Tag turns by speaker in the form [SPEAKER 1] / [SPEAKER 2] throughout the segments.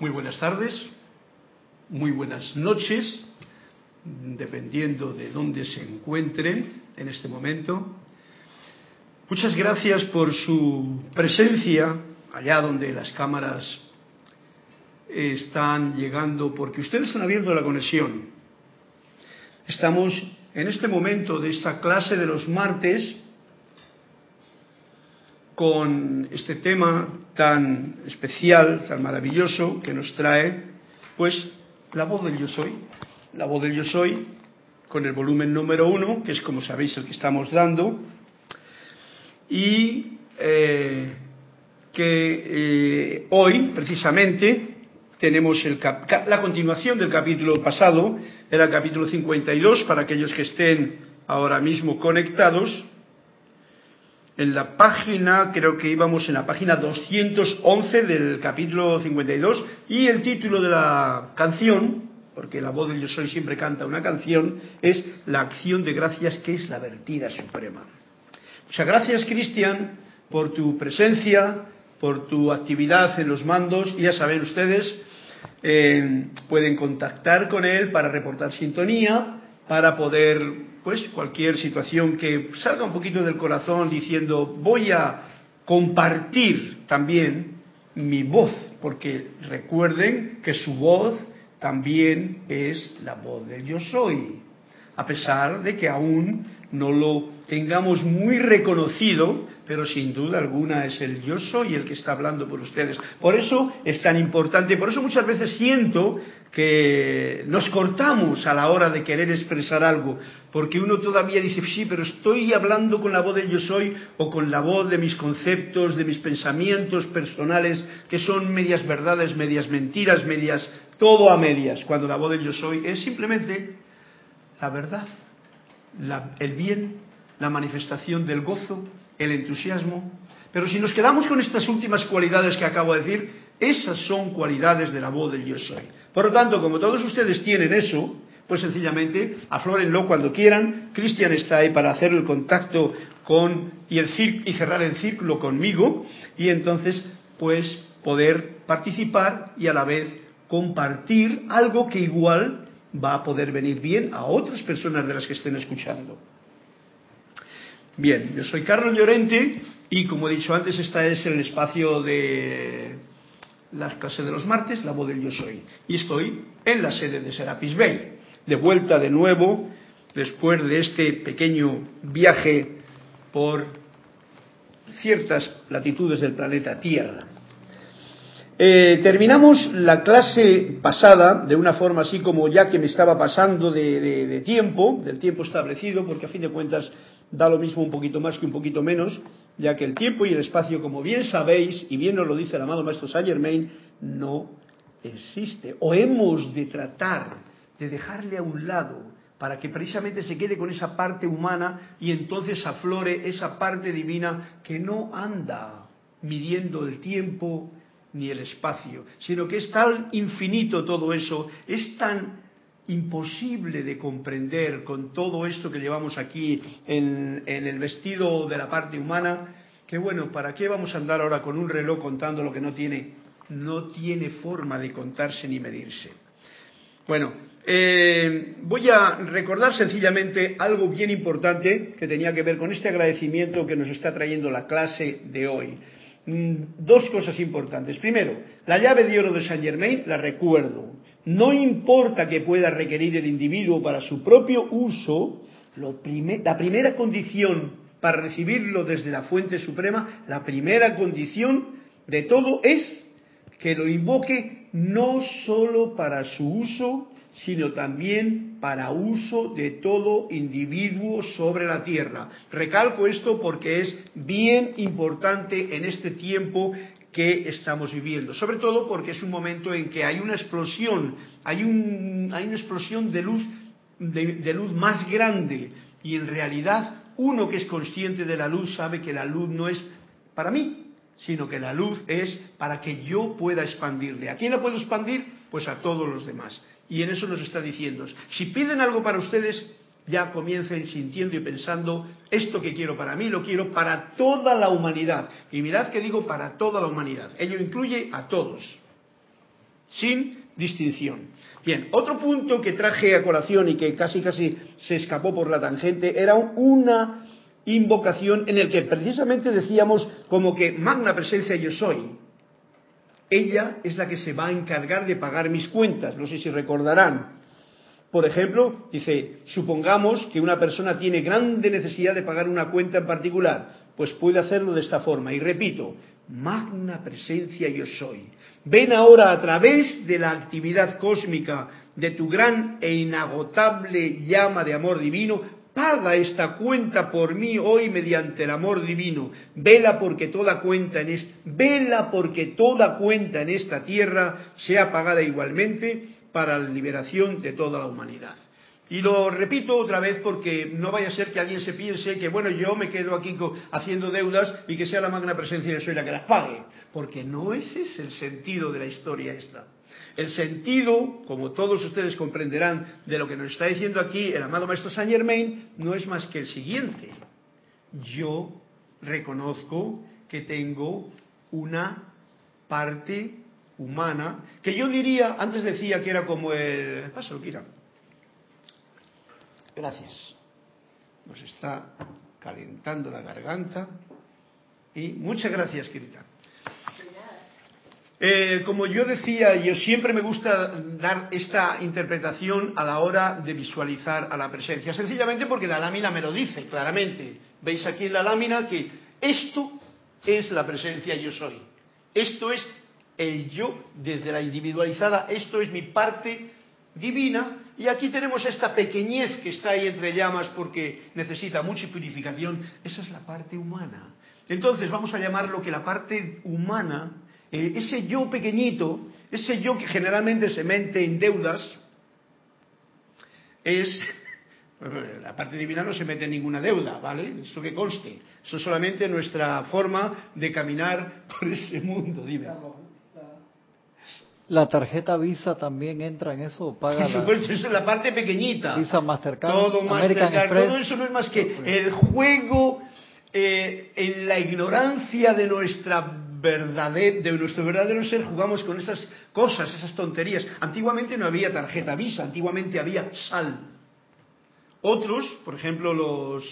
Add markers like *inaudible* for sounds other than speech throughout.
[SPEAKER 1] Muy buenas tardes, muy buenas noches, dependiendo de dónde se encuentren en este momento. Muchas gracias por su presencia allá donde las cámaras están llegando, porque ustedes han abierto la conexión. Estamos en este momento de esta clase de los martes con este tema tan especial, tan maravilloso que nos trae, pues, la voz del yo soy. La voz del yo soy con el volumen número uno, que es como sabéis el que estamos dando, y eh, que eh, hoy, precisamente, tenemos la continuación del capítulo pasado, era el capítulo 52, para aquellos que estén ahora mismo conectados. En la página, creo que íbamos en la página 211 del capítulo 52, y el título de la canción, porque la voz del Yo Soy siempre canta una canción, es La acción de gracias que es la vertida suprema. Muchas gracias, Cristian, por tu presencia, por tu actividad en los mandos. Y ya saben ustedes, eh, pueden contactar con él para reportar sintonía, para poder, pues, cualquier situación que salga un poquito del corazón diciendo, voy a compartir también mi voz, porque recuerden que su voz también es la voz del yo soy, a pesar de que aún no lo tengamos muy reconocido, pero sin duda alguna es el yo soy el que está hablando por ustedes. Por eso es tan importante, por eso muchas veces siento que nos cortamos a la hora de querer expresar algo, porque uno todavía dice, sí, pero estoy hablando con la voz del yo soy o con la voz de mis conceptos, de mis pensamientos personales, que son medias verdades, medias mentiras, medias, todo a medias, cuando la voz del yo soy es simplemente la verdad, el bien la manifestación del gozo, el entusiasmo. Pero si nos quedamos con estas últimas cualidades que acabo de decir, esas son cualidades de la voz del yo soy. Por lo tanto, como todos ustedes tienen eso, pues sencillamente aflórenlo cuando quieran. Cristian está ahí para hacer el contacto con y, el y cerrar el círculo conmigo y entonces pues poder participar y a la vez compartir algo que igual va a poder venir bien a otras personas de las que estén escuchando. Bien, yo soy Carlos Llorente y como he dicho antes, esta es el espacio de la clase de los martes, la voz del yo soy. Y estoy en la sede de Serapis Bay, de vuelta de nuevo después de este pequeño viaje por ciertas latitudes del planeta Tierra. Eh, terminamos la clase pasada de una forma así como ya que me estaba pasando de tiempo, del tiempo establecido, porque a fin de cuentas da lo mismo un poquito más que un poquito menos, ya que el tiempo y el espacio, como bien sabéis, y bien nos lo dice el amado maestro Saint Germain, no existe. O hemos de tratar de dejarle a un lado para que precisamente se quede con esa parte humana y entonces aflore esa parte divina que no anda midiendo el tiempo ni el espacio, sino que es tan infinito todo eso, es tan imposible de comprender con todo esto que llevamos aquí en, el vestido de la parte humana, que bueno, ¿para qué vamos a andar ahora con un reloj contando lo que no tiene, no tiene forma de contarse ni medirse? Bueno, eh, voy a recordar sencillamente algo bien importante que tenía que ver con este agradecimiento que nos está trayendo la clase de hoy. Mm, dos cosas importantes. Primero, la llave de oro de Saint Germain la recuerdo. No importa que pueda requerir el individuo para su propio uso, la primera condición para recibirlo desde la fuente suprema, la primera condición de todo es que lo invoque no sólo para su uso, sino también para uso de todo individuo sobre la tierra. Recalco esto porque es bien importante en este tiempo que estamos viviendo, sobre todo porque es un momento en que hay una explosión, hay, una explosión de luz, de luz más grande y en realidad uno que es consciente de la luz sabe que la luz no es para mí, sino que la luz es para que yo pueda expandirle. ¿A quién la puedo expandir? Pues a todos los demás. Y en eso nos está diciendo, si piden algo para ustedes, ya comiencen sintiendo y pensando, esto que quiero para mí lo quiero para toda la humanidad. Y mirad que digo para toda la humanidad. Ello incluye a todos. sin distinción. Bien, otro punto que traje a colación y que casi casi se escapó por la tangente era una invocación en el que precisamente decíamos como que magna presencia yo soy. Ella es la que se va a encargar de pagar mis cuentas, no sé si recordarán. Por ejemplo, dice, supongamos que una persona tiene grande necesidad de pagar una cuenta en particular, pues puede hacerlo de esta forma. Y repito, magna presencia yo soy. Ven ahora a través de la actividad cósmica de tu gran e inagotable llama de amor divino, paga esta cuenta por mí hoy mediante el amor divino. Vela porque toda cuenta en esta, vela porque toda cuenta en esta tierra sea pagada igualmente para la liberación de toda la humanidad. Y lo repito otra vez porque no vaya a ser que alguien se piense que, bueno, yo me quedo aquí haciendo deudas y que sea la magna presencia de soy la que las pague. Porque no ese es el sentido de la historia esta. El sentido, como todos ustedes comprenderán, de lo que nos está diciendo aquí el amado Maestro Saint Germain, no es más que el siguiente. Yo reconozco que tengo una parte humana, que yo diría, antes decía que era como el... Pásalo, Kira. Gracias. Nos está calentando la garganta. Y muchas gracias, Kirita. Eh, como yo decía, yo siempre me gusta dar esta interpretación a la hora de visualizar a la presencia, sencillamente porque la lámina me lo dice claramente. Veis aquí en la lámina que esto es la presencia yo soy. Esto es el yo desde la individualizada, esto es mi parte divina y aquí tenemos esta pequeñez que está ahí entre llamas porque necesita mucha purificación. Esa es la parte humana. Entonces vamos a llamarlo que la parte humana, eh, ese yo pequeñito, ese yo que generalmente se mente en deudas, es *laughs* la parte divina no se mete en ninguna deuda, ¿vale? Esto que conste. Eso es solamente nuestra forma de caminar *laughs* por ese mundo, dime.
[SPEAKER 2] ¿La tarjeta Visa también entra en eso? Paga
[SPEAKER 1] Por supuesto, *laughs* eso es la parte pequeñita.
[SPEAKER 2] Visa Mastercard,
[SPEAKER 1] todo Mastercard, todo eso no es más que el juego eh, en la ignorancia de nuestra verdadera, de nuestro verdadero ser jugamos con esas cosas, esas tonterías. Antiguamente no había tarjeta Visa, antiguamente había sal. Otros, por ejemplo, los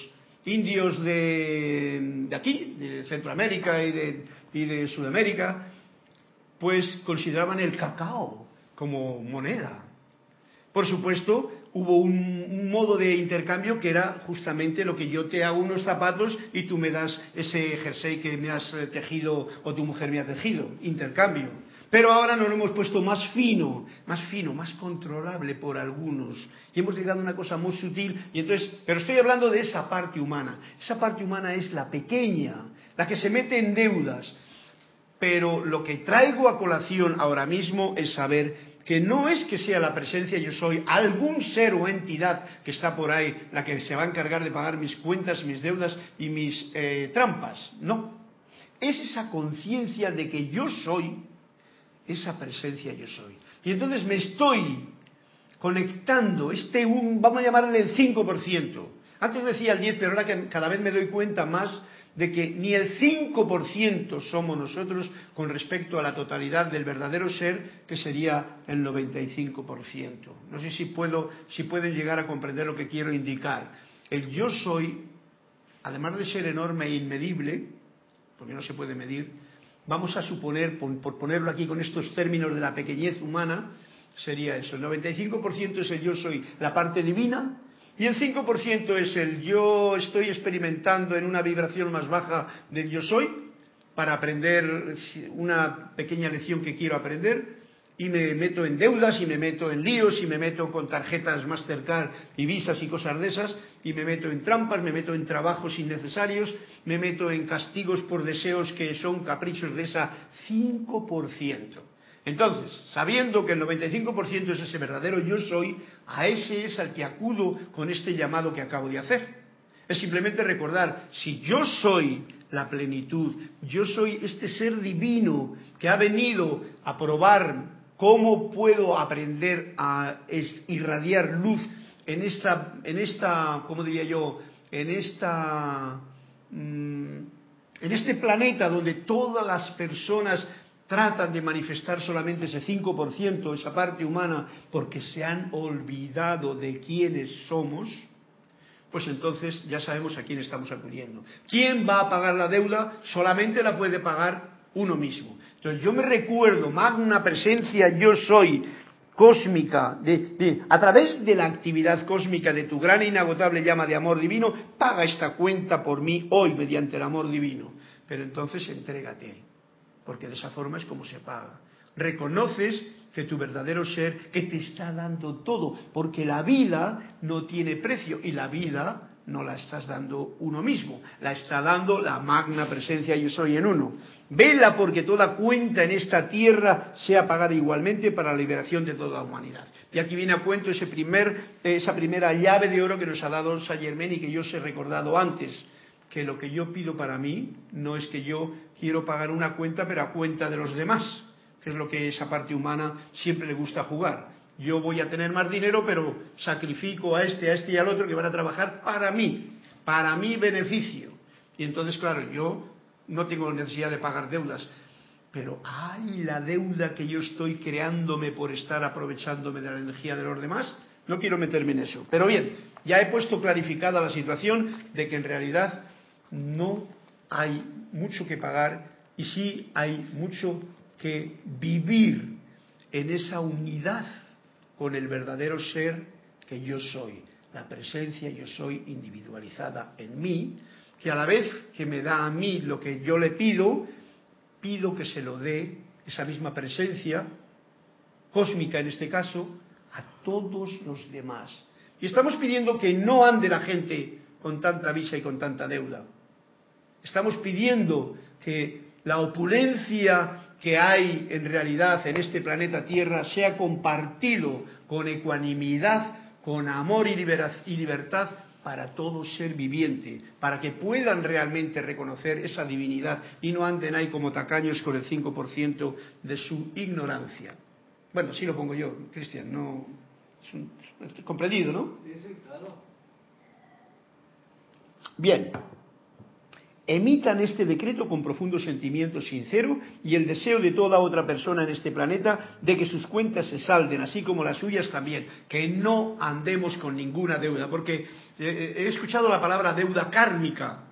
[SPEAKER 1] indios de, aquí, de Centroamérica y de, y de Sudamérica, pues consideraban el cacao como moneda. Por supuesto, hubo un, modo de intercambio que era justamente lo que yo te hago unos zapatos y tú me das ese jersey que me has eh, tejido o tu mujer me ha tejido. Intercambio. Pero ahora nos lo hemos puesto más fino, más fino, más controlable por algunos. Y hemos llegado a una cosa muy sutil. Y entonces, pero estoy hablando de esa parte humana. Esa parte humana es la pequeña, la que se mete en deudas, pero lo que traigo a colación ahora mismo es saber que no es que sea la presencia yo soy, algún ser o entidad que está por ahí la que se va a encargar de pagar mis cuentas, mis deudas y mis eh, trampas. No. Es esa conciencia de que yo soy, esa presencia yo soy. Y entonces me estoy conectando, este un, vamos a llamarle el 5%. Antes decía el 10, pero ahora que cada vez me doy cuenta más de que ni el 5% somos nosotros con respecto a la totalidad del verdadero ser, que sería el 95%. No sé si, puedo, si pueden llegar a comprender lo que quiero indicar. El yo soy, además de ser enorme e inmedible, porque no se puede medir, vamos a suponer, por, ponerlo aquí con estos términos de la pequeñez humana, sería eso. El 95% es el yo soy, la parte divina, y el 5% es el yo estoy experimentando en una vibración más baja del yo soy para aprender una pequeña lección que quiero aprender y me meto en deudas y me meto en líos y me meto con tarjetas Mastercard y visas y cosas de esas y me meto en trampas, me meto en trabajos innecesarios, me meto en castigos por deseos que son caprichos de esa 5%. Entonces, sabiendo que el 95% es ese verdadero yo soy, a ese es al que acudo con este llamado que acabo de hacer. Es simplemente recordar, si yo soy la plenitud, yo soy este ser divino que ha venido a probar cómo puedo aprender a irradiar luz en esta, en esta, ¿cómo diría yo? En esta, mm, en este planeta donde todas las personas tratan de manifestar solamente ese 5%, esa parte humana, porque se han olvidado de quiénes somos, pues entonces ya sabemos a quién estamos acudiendo. ¿Quién va a pagar la deuda? Solamente la puede pagar uno mismo. Entonces yo me recuerdo, magna presencia yo soy, cósmica, de, a través de la actividad cósmica de tu gran e inagotable llama de amor divino, paga esta cuenta por mí hoy mediante el amor divino. Pero entonces entrégate, porque de esa forma es como se paga. Reconoces que tu verdadero ser, que te está dando todo, porque la vida no tiene precio y la vida no la estás dando uno mismo, la está dando la magna presencia yo soy en uno. Vela porque toda cuenta en esta tierra sea pagada igualmente para la liberación de toda la humanidad. Y aquí viene a cuento ese primer, esa primera llave de oro que nos ha dado Saint Germain y que yo os he recordado antes, que lo que yo pido para mí no es que yo quiero pagar una cuenta, pero a cuenta de los demás, que es lo que esa parte humana siempre le gusta jugar. Yo voy a tener más dinero, pero sacrifico a este, a este y al otro que van a trabajar para mí, para mi beneficio. Y entonces, claro, yo no tengo necesidad de pagar deudas, pero hay la deuda que yo estoy creándome por estar aprovechándome de la energía de los demás. No quiero meterme en eso. Pero bien, ya he puesto clarificada la situación de que en realidad no hay mucho que pagar y sí hay mucho que vivir en esa unidad con el verdadero ser que yo soy, la presencia yo soy individualizada en mí, que a la vez que me da a mí lo que yo le pido, pido que se lo dé esa misma presencia, cósmica en este caso, a todos los demás. Y estamos pidiendo que no ande la gente con tanta visa y con tanta deuda. Estamos pidiendo que la opulencia que hay en realidad en este planeta Tierra sea compartido con ecuanimidad, con amor y, libertad para todo ser viviente, para que puedan realmente reconocer esa divinidad y no anden ahí como tacaños con el 5% de su ignorancia. Bueno, sí lo pongo yo, Cristian, no. Es comprendido, ¿no? Sí, sí, claro. Bien emitan este decreto con profundo sentimiento sincero y el deseo de toda otra persona en este planeta de que sus cuentas se salden, así como las suyas también, que no andemos con ninguna deuda, porque eh, eh, he escuchado la palabra deuda kármica.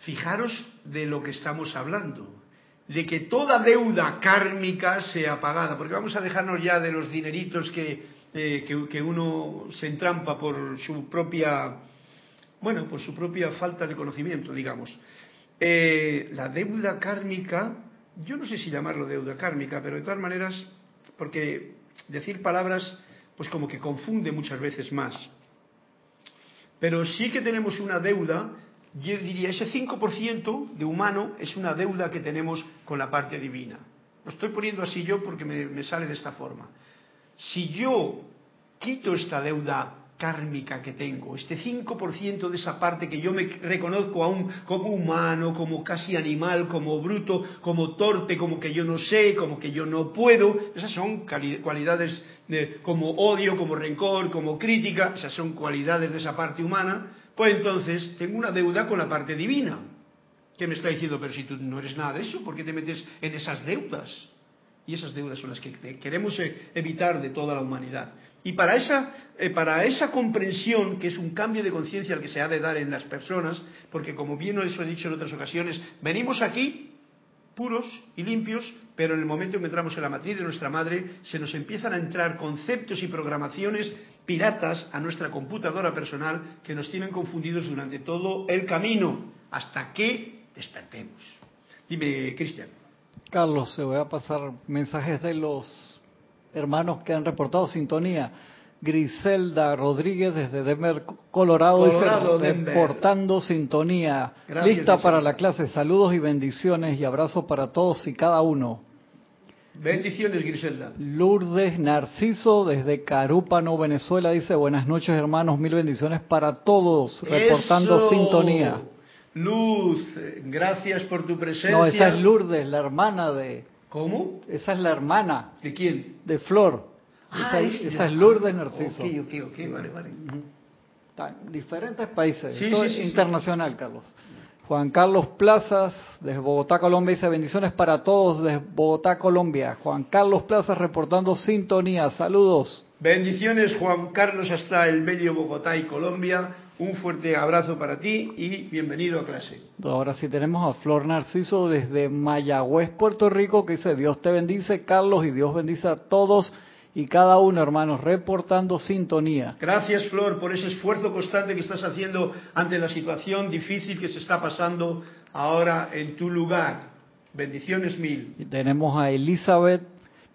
[SPEAKER 1] Fijaros de lo que estamos hablando, de que toda deuda kármica sea pagada, porque vamos a dejarnos ya de los dineritos que, eh, que, que uno se entrampa por su propia, bueno, por su propia falta de conocimiento, digamos. Eh, la deuda kármica, yo no sé si llamarlo deuda kármica, pero de todas maneras, porque decir palabras, pues como que confunde muchas veces más. Pero sí que tenemos una deuda, yo diría, ese 5% de humano es una deuda que tenemos con la parte divina. Lo estoy poniendo así yo porque me, me sale de esta forma. Si yo quito esta deuda kármica que tengo, este 5% de esa parte que yo me reconozco aún como humano, como casi animal, como bruto, como torpe, como que yo no sé, como que yo no puedo, esas son cualidades de, como odio, como rencor, como crítica, esas son cualidades de esa parte humana, pues entonces tengo una deuda con la parte divina. ¿Qué me está diciendo? Pero si tú no eres nada de eso, ¿por qué te metes en esas deudas? Y esas deudas son las que queremos eh, evitar de toda la humanidad. Y para esa, eh, para esa comprensión, que es un cambio de conciencia al que se ha de dar en las personas, porque como bien os he dicho en otras ocasiones, venimos aquí puros y limpios, pero en el momento en que entramos en la matriz de nuestra madre, se nos empiezan a entrar conceptos y programaciones piratas a nuestra computadora personal que nos tienen confundidos durante todo el camino, hasta que despertemos. Dime, Cristian.
[SPEAKER 2] Carlos, se voy a pasar mensajes de los hermanos que han reportado sintonía. Griselda Rodríguez desde Denver, Colorado, dice, reportando sintonía. Lista para la clase. Saludos y bendiciones y abrazos para todos y cada uno.
[SPEAKER 1] Bendiciones, Griselda.
[SPEAKER 2] Lourdes Narciso desde Carúpano, Venezuela, dice buenas noches hermanos, mil bendiciones para todos, reportando sintonía.
[SPEAKER 1] Luz, gracias por tu presencia.
[SPEAKER 2] No, esa es Lourdes, la hermana de,
[SPEAKER 1] ¿Cómo?
[SPEAKER 2] Esa es la hermana.
[SPEAKER 1] ¿De quién?
[SPEAKER 2] De Flor.
[SPEAKER 1] Ah,
[SPEAKER 2] esa, es Lourdes Narciso.
[SPEAKER 1] Ok, ok, ok, vale, vale.
[SPEAKER 2] diferentes países. Sí, sí, internacional, Carlos. Juan Carlos Plazas, desde Bogotá, Colombia, dice bendiciones para todos desde Bogotá, Colombia. Juan Carlos Plazas reportando sintonía. Saludos.
[SPEAKER 1] Bendiciones, Juan Carlos, hasta el medio Bogotá y Colombia. Un fuerte abrazo para ti y bienvenido a clase.
[SPEAKER 2] Ahora sí tenemos a Flor Narciso desde Mayagüez, Puerto Rico, que dice, Dios te bendice, Carlos, y Dios bendice a todos y cada uno, hermanos, reportando sintonía.
[SPEAKER 1] Gracias, Flor, por ese esfuerzo constante que estás haciendo ante la situación difícil que se está pasando ahora en tu lugar. Bendiciones mil.
[SPEAKER 2] Y tenemos a Elizabeth,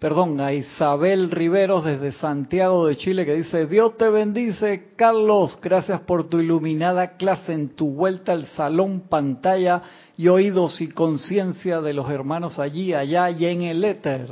[SPEAKER 2] perdón, a Isabel Riveros desde Santiago de Chile que dice, Dios te bendice, Carlos, gracias por tu iluminada clase en tu vuelta al salón, pantalla y oídos y conciencia de los hermanos allí, allá y en el éter.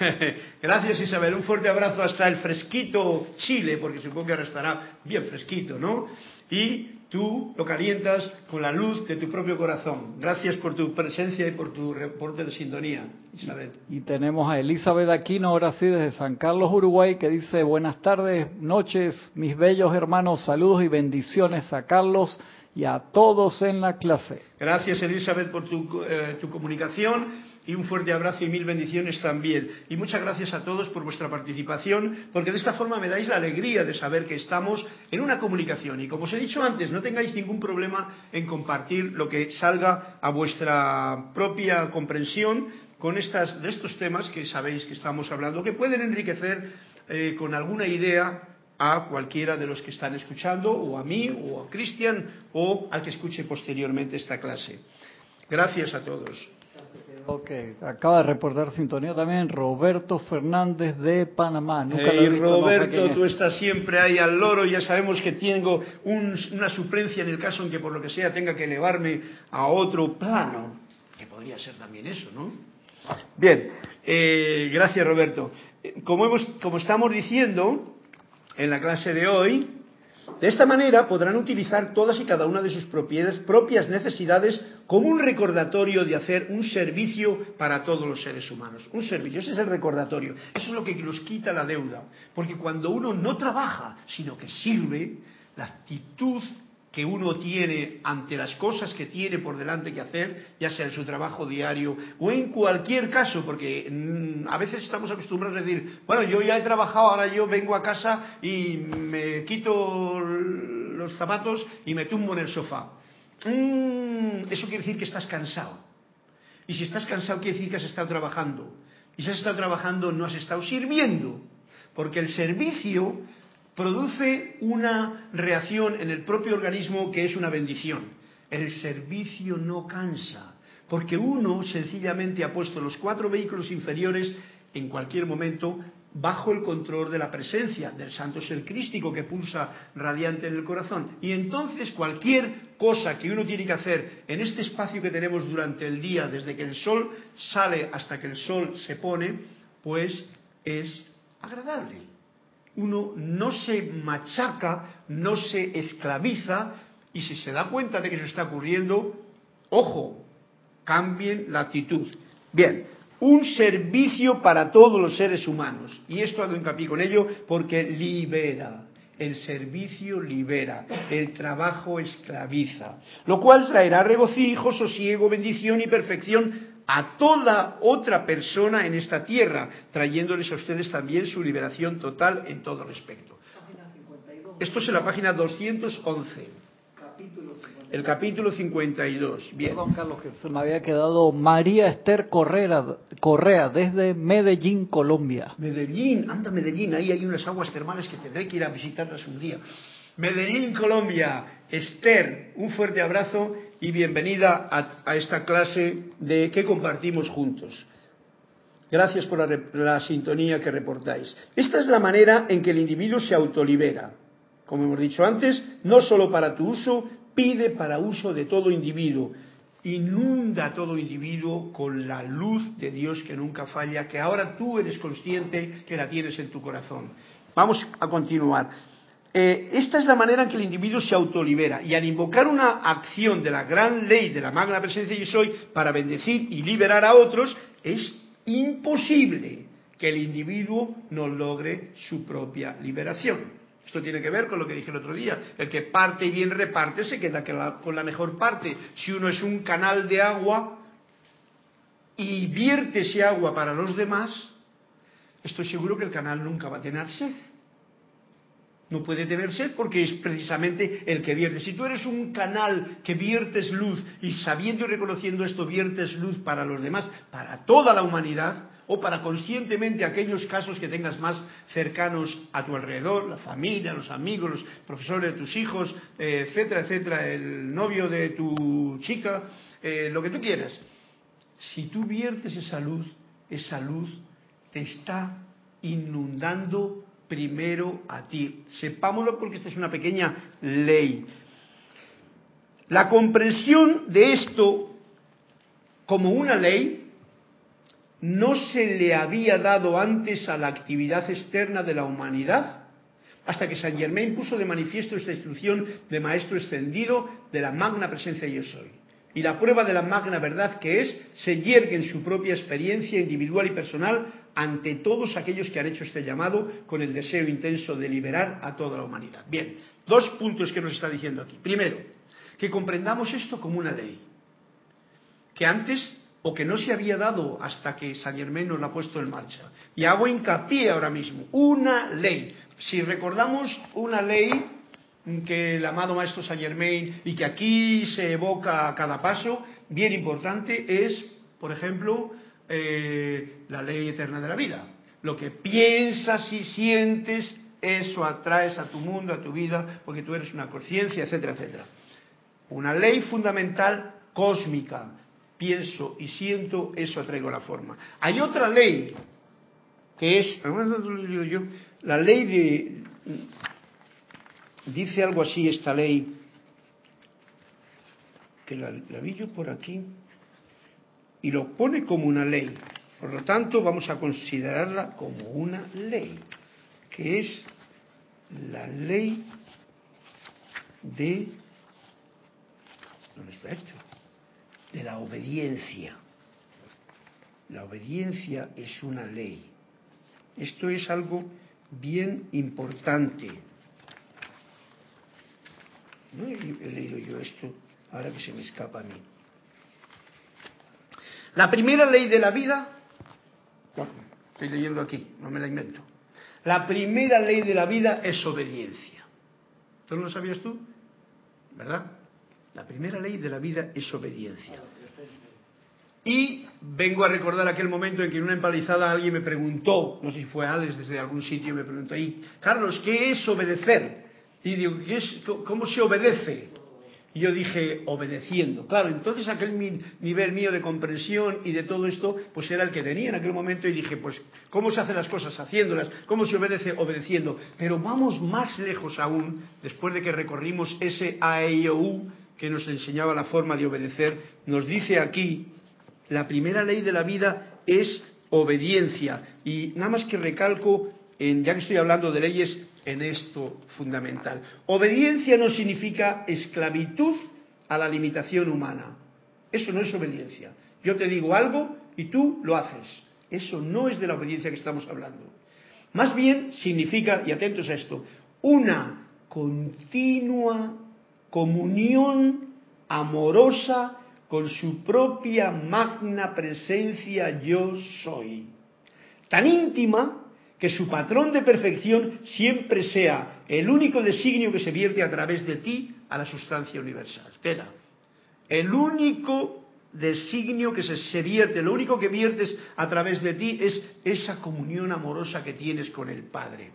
[SPEAKER 2] *laughs*
[SPEAKER 1] Gracias Isabel, un fuerte abrazo hasta el fresquito Chile, porque supongo que ahora estará bien fresquito, ¿no? Y tú lo calientas con la luz de tu propio corazón. Gracias por tu presencia y por tu reporte de sintonía, Isabel.
[SPEAKER 2] Y tenemos a Elizabeth Aquino, ahora sí, desde San Carlos, Uruguay, que dice, buenas tardes, noches, mis bellos hermanos, saludos y bendiciones a Carlos y a todos en la clase.
[SPEAKER 1] Gracias Elizabeth por tu, eh, tu comunicación y un fuerte abrazo y mil bendiciones también. Y muchas gracias a todos por vuestra participación, porque de esta forma me dais la alegría de saber que estamos en una comunicación. Y como os he dicho antes, no tengáis ningún problema en compartir lo que salga a vuestra propia comprensión con estos temas que sabéis que estamos hablando, que pueden enriquecer eh, con alguna idea a cualquiera de los que están escuchando, o a mí, o a Cristian, o al que escuche posteriormente esta clase. Gracias a todos.
[SPEAKER 2] Ok, acaba de reportar sintonía también Roberto Fernández de Panamá.
[SPEAKER 1] Nunca hey, Roberto, tú estás siempre ahí al loro. Ya sabemos que tengo una suplencia en el caso en que por lo que sea tenga que elevarme a otro plano. Que podría ser también eso, ¿no? Bien, eh, gracias Roberto. Como, hemos, como estamos diciendo en la clase de hoy, de esta manera podrán utilizar todas y cada una de sus propias necesidades como un recordatorio de hacer un servicio para todos los seres humanos. Un servicio, ese es el recordatorio. Eso es lo que nos quita la deuda. Porque cuando uno no trabaja, sino que sirve, la actitud que uno tiene ante las cosas que tiene por delante que hacer, ya sea en su trabajo diario o en cualquier caso, porque mm, a veces estamos acostumbrados a decir, bueno, yo ya he trabajado, ahora yo vengo a casa y me quito los zapatos y me tumbo en el sofá. Mm, eso quiere decir que estás cansado. Y si estás cansado quiere decir que has estado trabajando. Y si has estado trabajando no has estado sirviendo. Porque el servicio produce una reacción en el propio organismo que es una bendición. El servicio no cansa, porque uno sencillamente ha puesto los cuatro vehículos inferiores en cualquier momento bajo el control de la presencia del santo ser crístico que pulsa radiante en el corazón. Y entonces cualquier cosa que uno tiene que hacer en este espacio que tenemos durante el día, desde que el sol sale hasta que el sol se pone, pues es agradable uno no se machaca, no se esclaviza y si se da cuenta de que eso está ocurriendo, ojo, cambien la actitud. Bien, un servicio para todos los seres humanos. Y esto hago hincapié con ello porque libera. El servicio libera, el trabajo esclaviza, lo cual traerá regocijo, sosiego, bendición y perfección a toda otra persona en esta tierra, trayéndoles a ustedes también su liberación total en todo respecto. Esto es en la página 211. El capítulo 52. Bien.
[SPEAKER 2] Perdón, Carlos, que se me había quedado María Esther Correa, Correa, desde Medellín, Colombia.
[SPEAKER 1] Medellín, anda Medellín, ahí hay unas aguas termales que tendré que ir a visitarlas un día. Medellín, Colombia. Esther, un fuerte abrazo y bienvenida a, esta clase de que compartimos juntos. Gracias por la, la, sintonía que reportáis. Esta es la manera en que el individuo se autolibera. Como hemos dicho antes, no solo para tu uso, pide para uso de todo individuo. Inunda a todo individuo con la luz de Dios que nunca falla, que ahora tú eres consciente que la tienes en tu corazón. Vamos a continuar. Eh, esta es la manera en que el individuo se autolibera y al invocar una acción de la gran ley de la magna presencia yo soy para bendecir y liberar a otros, es imposible que el individuo no logre su propia liberación. Esto tiene que ver con lo que dije el otro día. El que parte y bien reparte se queda con la mejor parte. Si uno es un canal de agua y vierte ese agua para los demás, estoy seguro que el canal nunca va a tener sed. No puede tener sed porque es precisamente el que vierte. Si tú eres un canal que viertes luz y sabiendo y reconociendo esto viertes luz para los demás, para toda la humanidad, o para conscientemente aquellos casos que tengas más cercanos a tu alrededor, la familia, los amigos, los profesores de tus hijos, eh, etcétera, etcétera, el novio de tu chica, eh, lo que tú quieras. Si tú viertes esa luz, esa luz te está inundando primero a ti. Sepámoslo porque esta es una pequeña ley. La comprensión de esto como una ley no se le había dado antes a la actividad externa de la humanidad, hasta que Saint Germain puso de manifiesto esta instrucción de maestro extendido de la magna presencia yo soy. Y la prueba de la magna verdad que es se yergue en su propia experiencia individual y personal ante todos aquellos que han hecho este llamado con el deseo intenso de liberar a toda la humanidad. Bien, dos puntos que nos está diciendo aquí. Primero, que comprendamos esto como una ley, que antes o que no se había dado hasta que San Germán nos la ha puesto en marcha. Y hago hincapié ahora mismo, una ley. Si recordamos una ley que el amado Maestro Saint Germain y que aquí se evoca a cada paso, bien importante, es, por ejemplo, eh, la ley eterna de la vida. Lo que piensas y sientes, eso atraes a tu mundo, a tu vida, porque tú eres una conciencia, etcétera, etcétera. Una ley fundamental cósmica. Pienso y siento, eso atraigo la forma. Hay otra ley, que es, la ley de, dice algo así esta ley, que la, la vi yo por aquí, y lo pone como una ley. Por lo tanto, vamos a considerarla como una ley, que es la ley de... ¿Dónde está esto? De la obediencia. La obediencia es una ley. Esto es algo bien importante. No he leído yo esto, ahora que se me escapa a mí. La primera ley de la vida, estoy leyendo aquí, no me la invento. La primera ley de la vida es obediencia. ¿Tú no lo sabías tú? ¿Verdad? La primera ley de la vida es obediencia. Y vengo a recordar aquel momento en que en una empalizada alguien me preguntó, no sé si fue Alex desde algún sitio, me preguntó ahí, Carlos, ¿qué es obedecer? Y digo, ¿qué es, ¿cómo se obedece? Y yo dije, obedeciendo. Claro, entonces aquel nivel mío de comprensión y de todo esto, pues era el que tenía en aquel momento y dije, pues, ¿cómo se hacen las cosas? Haciéndolas. ¿Cómo se obedece? Obedeciendo. Pero vamos más lejos aún, después de que recorrimos ese AEIOU que nos enseñaba la forma de obedecer, nos dice aquí, la primera ley de la vida es obediencia. Y nada más que recalco, en, ya que estoy hablando de leyes, en esto fundamental. Obediencia no significa esclavitud a la limitación humana. Eso no es obediencia. Yo te digo algo y tú lo haces. Eso no es de la obediencia que estamos hablando. Más bien significa, y atentos a esto, una continua comunión amorosa con su propia magna presencia yo soy. Tan íntima que su patrón de perfección siempre sea el único designio que se vierte a través de ti a la sustancia universal. Espera, el único designio que se, vierte, lo único que viertes a través de ti es esa comunión amorosa que tienes con el Padre.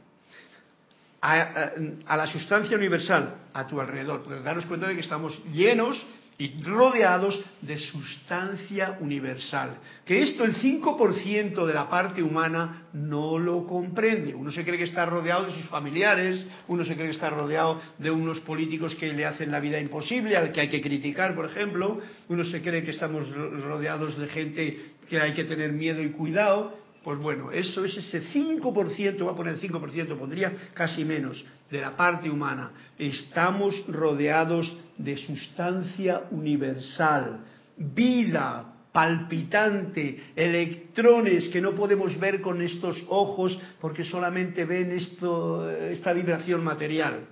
[SPEAKER 1] A, a la sustancia universal a tu alrededor, porque daros cuenta de que estamos llenos y rodeados de sustancia universal. Que esto el 5% de la parte humana no lo comprende. Uno se cree que está rodeado de sus familiares, uno se cree que está rodeado de unos políticos que le hacen la vida imposible, al que hay que criticar, por ejemplo, uno se cree que estamos rodeados de gente que hay que tener miedo y cuidado, pues bueno, eso es ese 5%, va a poner 5%, pondría casi menos, de la parte humana. Estamos rodeados de sustancia universal, vida palpitante, electrones que no podemos ver con estos ojos porque solamente ven esto, esta vibración material.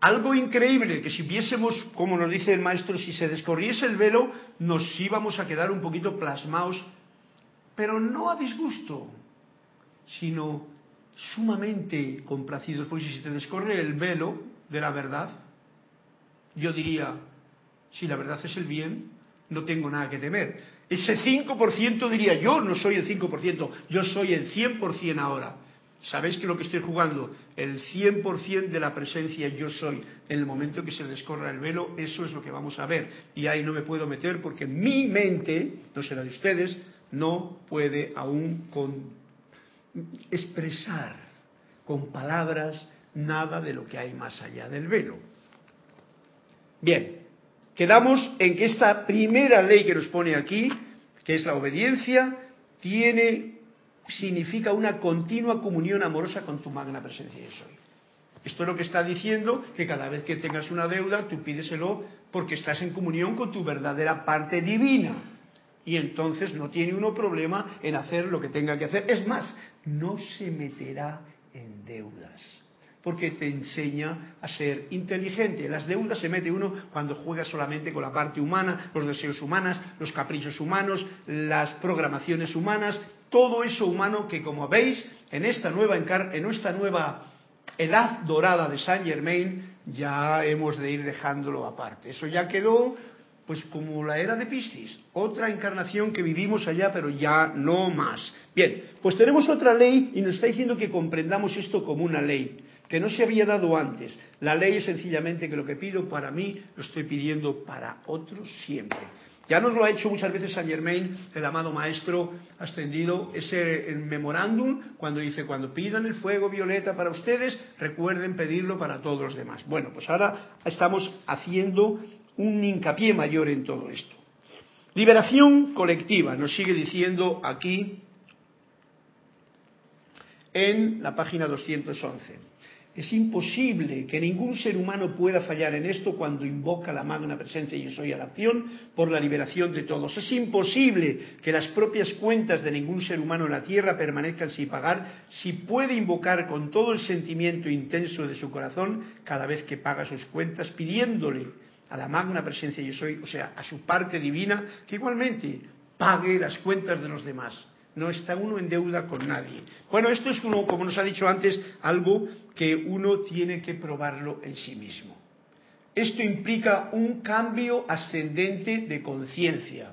[SPEAKER 1] Algo increíble, que si viésemos, como nos dice el maestro, si se descorriese el velo, nos íbamos a quedar un poquito plasmados, pero no a disgusto, sino sumamente complacidos, porque si se te descorre el velo de la verdad, yo diría, si la verdad es el bien, no tengo nada que temer. Ese 5% diría, yo no soy el 5%, yo soy el 100% ahora. ¿Sabéis que lo que estoy jugando? El 100% de la presencia yo soy. En el momento que se descorra el velo, eso es lo que vamos a ver. Y ahí no me puedo meter porque mi mente, no será de ustedes, no puede aún expresar con palabras nada de lo que hay más allá del velo. Bien, quedamos en que esta primera ley que nos pone aquí, que es la obediencia, tiene significa una continua comunión amorosa con tu magna presencia yo soy. Esto es lo que está diciendo que cada vez que tengas una deuda, tú pídeselo porque estás en comunión con tu verdadera parte divina. Y entonces no tiene uno problema en hacer lo que tenga que hacer. Es más, no se meterá en deudas porque te enseña a ser inteligente. En las deudas se mete uno cuando juega solamente con la parte humana, los deseos humanos, los caprichos humanos, las programaciones humanas, todo eso humano que como veis en esta nueva en nuestra nueva edad dorada de Saint Germain ya hemos de ir dejándolo aparte. Eso ya quedó pues como la era de Piscis, otra encarnación que vivimos allá, pero ya no más. Bien, pues tenemos otra ley y nos está diciendo que comprendamos esto como una ley, que no se había dado antes. La ley es sencillamente que lo que pido para mí lo estoy pidiendo para otros siempre. Ya nos lo ha hecho muchas veces Saint Germain, el amado maestro ascendido, ese memorándum, cuando dice, cuando pidan el fuego violeta para ustedes, recuerden pedirlo para todos los demás. Bueno, pues ahora estamos haciendo un hincapié mayor en todo esto. Liberación colectiva, nos sigue diciendo aquí en la página 211. Es imposible que ningún ser humano pueda fallar en esto cuando invoca la magna presencia yo soy a la acción por la liberación de todos. Es imposible que las propias cuentas de ningún ser humano en la tierra permanezcan sin pagar si puede invocar con todo el sentimiento intenso de su corazón cada vez que paga sus cuentas pidiéndole a la magna presencia yo soy, o sea, a su parte divina, que igualmente pague las cuentas de los demás no está uno en deuda con nadie. Bueno, esto es como, como nos ha dicho antes, algo que uno tiene que probarlo en sí mismo. Esto implica un cambio ascendente de conciencia.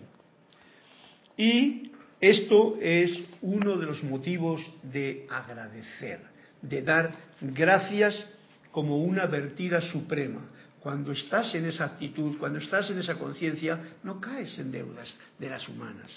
[SPEAKER 1] Y esto es uno de los motivos de agradecer, de dar gracias como una vertida suprema. Cuando estás en esa actitud, cuando estás en esa conciencia, no caes en deudas de las humanas.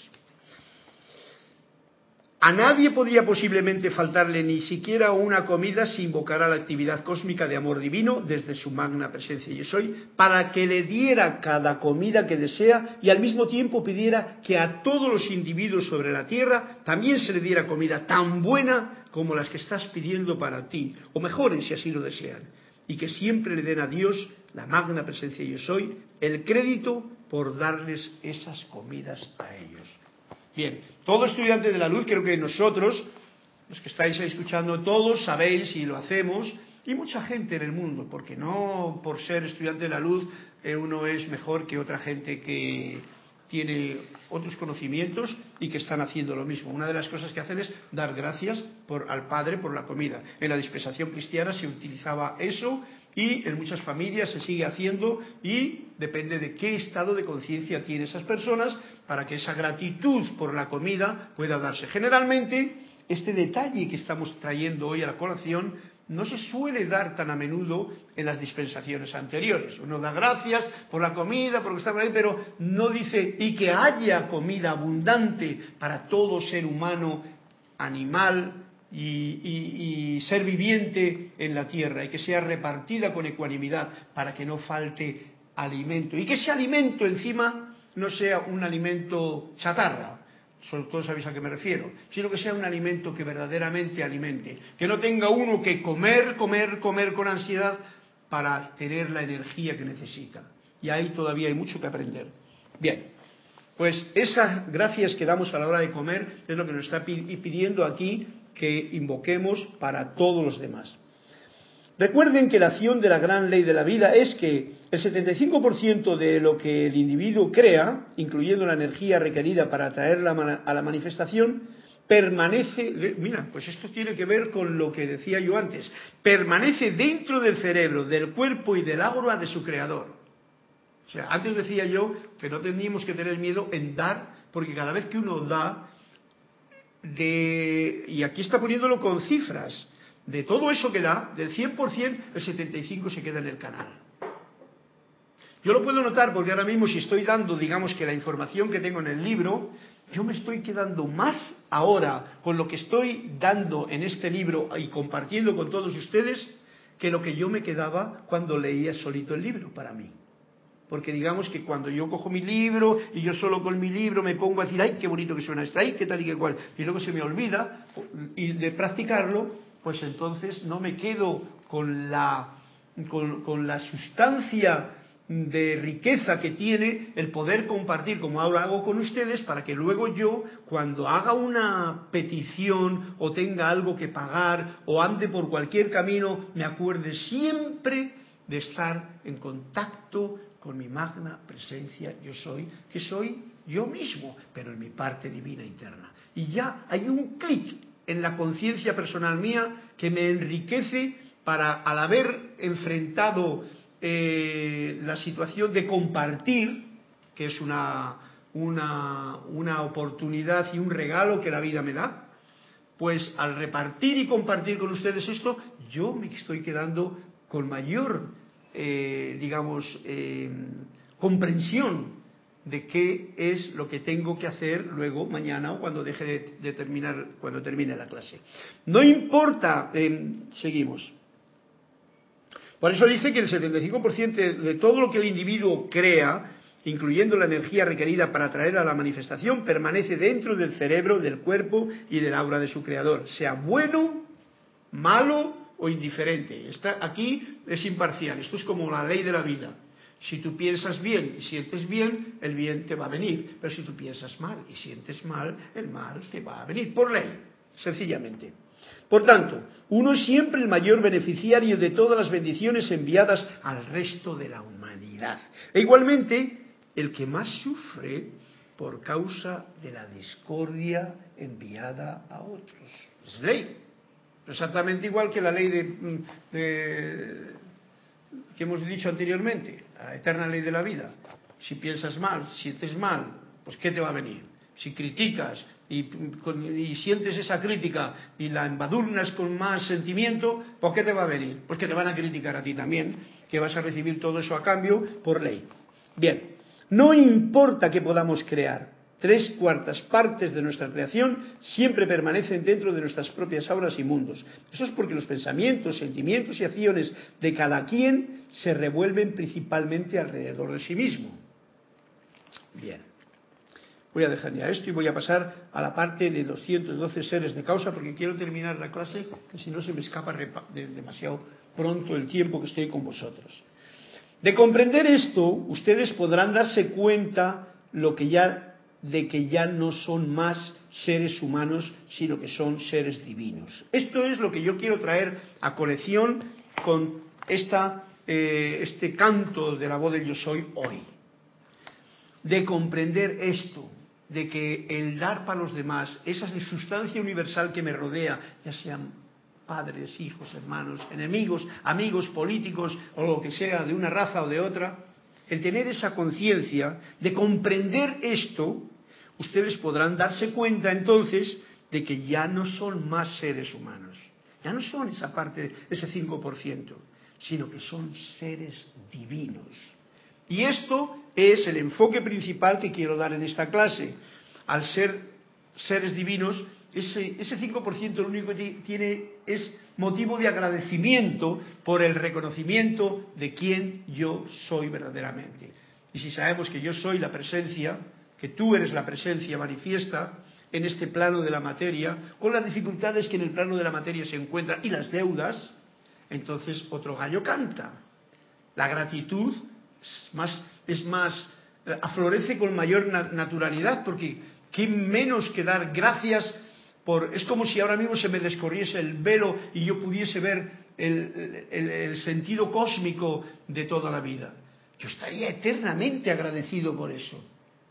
[SPEAKER 1] A nadie podía posiblemente faltarle ni siquiera una comida si invocara la actividad cósmica de amor divino desde su magna presencia yo soy, para que le diera cada comida que desea y al mismo tiempo pidiera que a todos los individuos sobre la tierra también se le diera comida tan buena como las que estás pidiendo para ti, o mejores si así lo desean, y que siempre le den a Dios, la magna presencia yo soy, el crédito por darles esas comidas a ellos. Bien, todo estudiante de la luz, creo que nosotros, los que estáis escuchando, todos sabéis y lo hacemos, y mucha gente en el mundo, porque no por ser estudiante de la luz eh, uno es mejor que otra gente que tiene otros conocimientos y que están haciendo lo mismo. Una de las cosas que hacen es dar gracias al Padre por la comida. En la dispensación cristiana se utilizaba eso y en muchas familias se sigue haciendo y depende de qué estado de conciencia tienen esas personas para que esa gratitud por la comida pueda darse. Generalmente, este detalle que estamos trayendo hoy a la colación no se suele dar tan a menudo en las dispensaciones anteriores. Uno da gracias por la comida, por lo que está ahí, pero no dice y que haya comida abundante para todo ser humano, animal, y, ser viviente en la tierra y que sea repartida con ecuanimidad para que no falte alimento y que ese alimento encima no sea un alimento chatarra, sobre todo sabéis a qué me refiero, sino que sea un alimento que verdaderamente alimente, que no tenga uno que comer, comer, comer con ansiedad para tener la energía que necesita. Y ahí todavía hay mucho que aprender. Bien, Pues esas gracias que damos a la hora de comer es lo que nos está pidiendo aquí que invoquemos para todos los demás. Recuerden que la acción de la gran ley de la vida es que el 75% de lo que el individuo crea, incluyendo la energía requerida para atraerla a la manifestación, permanece, mira, pues esto tiene que ver con lo que decía yo antes, permanece dentro del cerebro, del cuerpo y del aura de su creador. O sea, antes decía yo que no teníamos que tener miedo en dar, porque cada vez que uno da, de, y aquí está poniéndolo con cifras, de todo eso que da, del 100%, el 75% se queda en el canal. Yo lo puedo notar porque ahora mismo si estoy dando, digamos que la información que tengo en el libro, yo me estoy quedando más ahora con lo que estoy dando en este libro y compartiendo con todos ustedes que lo que yo me quedaba cuando leía solito el libro para mí. Porque digamos que cuando yo cojo mi libro y yo solo con mi libro me pongo a decir, ay, qué bonito que suena esto, ay, qué tal y qué cual, y luego se me olvida y de practicarlo, pues entonces no me quedo con la, con, con la sustancia de riqueza que tiene el poder compartir como ahora hago con ustedes para que luego yo cuando haga una petición o tenga algo que pagar o ande por cualquier camino me acuerde siempre de estar en contacto con mi magna presencia yo soy, que soy yo mismo, pero en mi parte divina interna. Y ya hay un clic en la conciencia personal mía que me enriquece para, al haber enfrentado eh, la situación de compartir, que es una, una, una oportunidad y un regalo que la vida me da, pues al repartir y compartir con ustedes esto, yo me estoy quedando con mayor eh, digamos, eh, comprensión de qué es lo que tengo que hacer luego, mañana o cuando deje de, terminar, cuando termine la clase. No importa, eh, seguimos. Por eso dice que el 75% de todo lo que el individuo crea, incluyendo la energía requerida para traer a la manifestación, permanece dentro del cerebro, del cuerpo y del aura de su creador, sea bueno, malo o indiferente. Está, aquí es imparcial, esto es como la ley de la vida. Si tú piensas bien y sientes bien, el bien te va a venir. Pero si tú piensas mal y sientes mal, el mal te va a venir, por ley, sencillamente. Por tanto, uno es siempre el mayor beneficiario de todas las bendiciones enviadas al resto de la humanidad. E igualmente, el que más sufre por causa de la discordia enviada a otros. Es ley. Exactamente igual que la ley de, que hemos dicho anteriormente, la eterna ley de la vida. Si piensas mal, sientes mal, pues ¿qué te va a venir? Si criticas y, y, sientes esa crítica y la embadurnas con más sentimiento, pues ¿qué te va a venir? Pues que te van a criticar a ti también, que vas a recibir todo eso a cambio por ley. Bien, no importa que podamos crear, Tres cuartas partes de nuestra creación siempre permanecen dentro de nuestras propias auras y mundos. Eso es porque los pensamientos, sentimientos y acciones de cada quien se revuelven principalmente alrededor de sí mismo. Bien. Voy a dejar ya esto y voy a pasar a la parte de los 112 seres de causa porque quiero terminar la clase, que si no se me escapa demasiado pronto el tiempo que estoy con vosotros. De comprender esto, ustedes podrán darse cuenta lo que ya de que ya no son más seres humanos, sino que son seres divinos. Esto es lo que yo quiero traer a colección con esta, eh, este canto de la voz del yo soy hoy. De comprender esto, de que el dar para los demás, esa sustancia universal que me rodea, ya sean padres, hijos, hermanos, enemigos, amigos, políticos o lo que sea, de una raza o de otra, el tener esa conciencia de comprender esto, ustedes podrán darse cuenta entonces de que ya no son más seres humanos, ya no son esa parte, ese 5%, sino que son seres divinos. Y esto es el enfoque principal que quiero dar en esta clase. Al ser seres divinos, ese, ese 5% lo único que tiene es motivo de agradecimiento por el reconocimiento de quién yo soy verdaderamente. Y si sabemos que yo soy la presencia, que tú eres la presencia manifiesta en este plano de la materia, con las dificultades que en el plano de la materia se encuentran y las deudas, entonces otro gallo canta. La gratitud es más, es más aflorece con mayor naturalidad, porque qué menos que dar gracias por... Es como si ahora mismo se me descorriese el velo y yo pudiese ver el, sentido cósmico de toda la vida. Yo estaría eternamente agradecido por eso.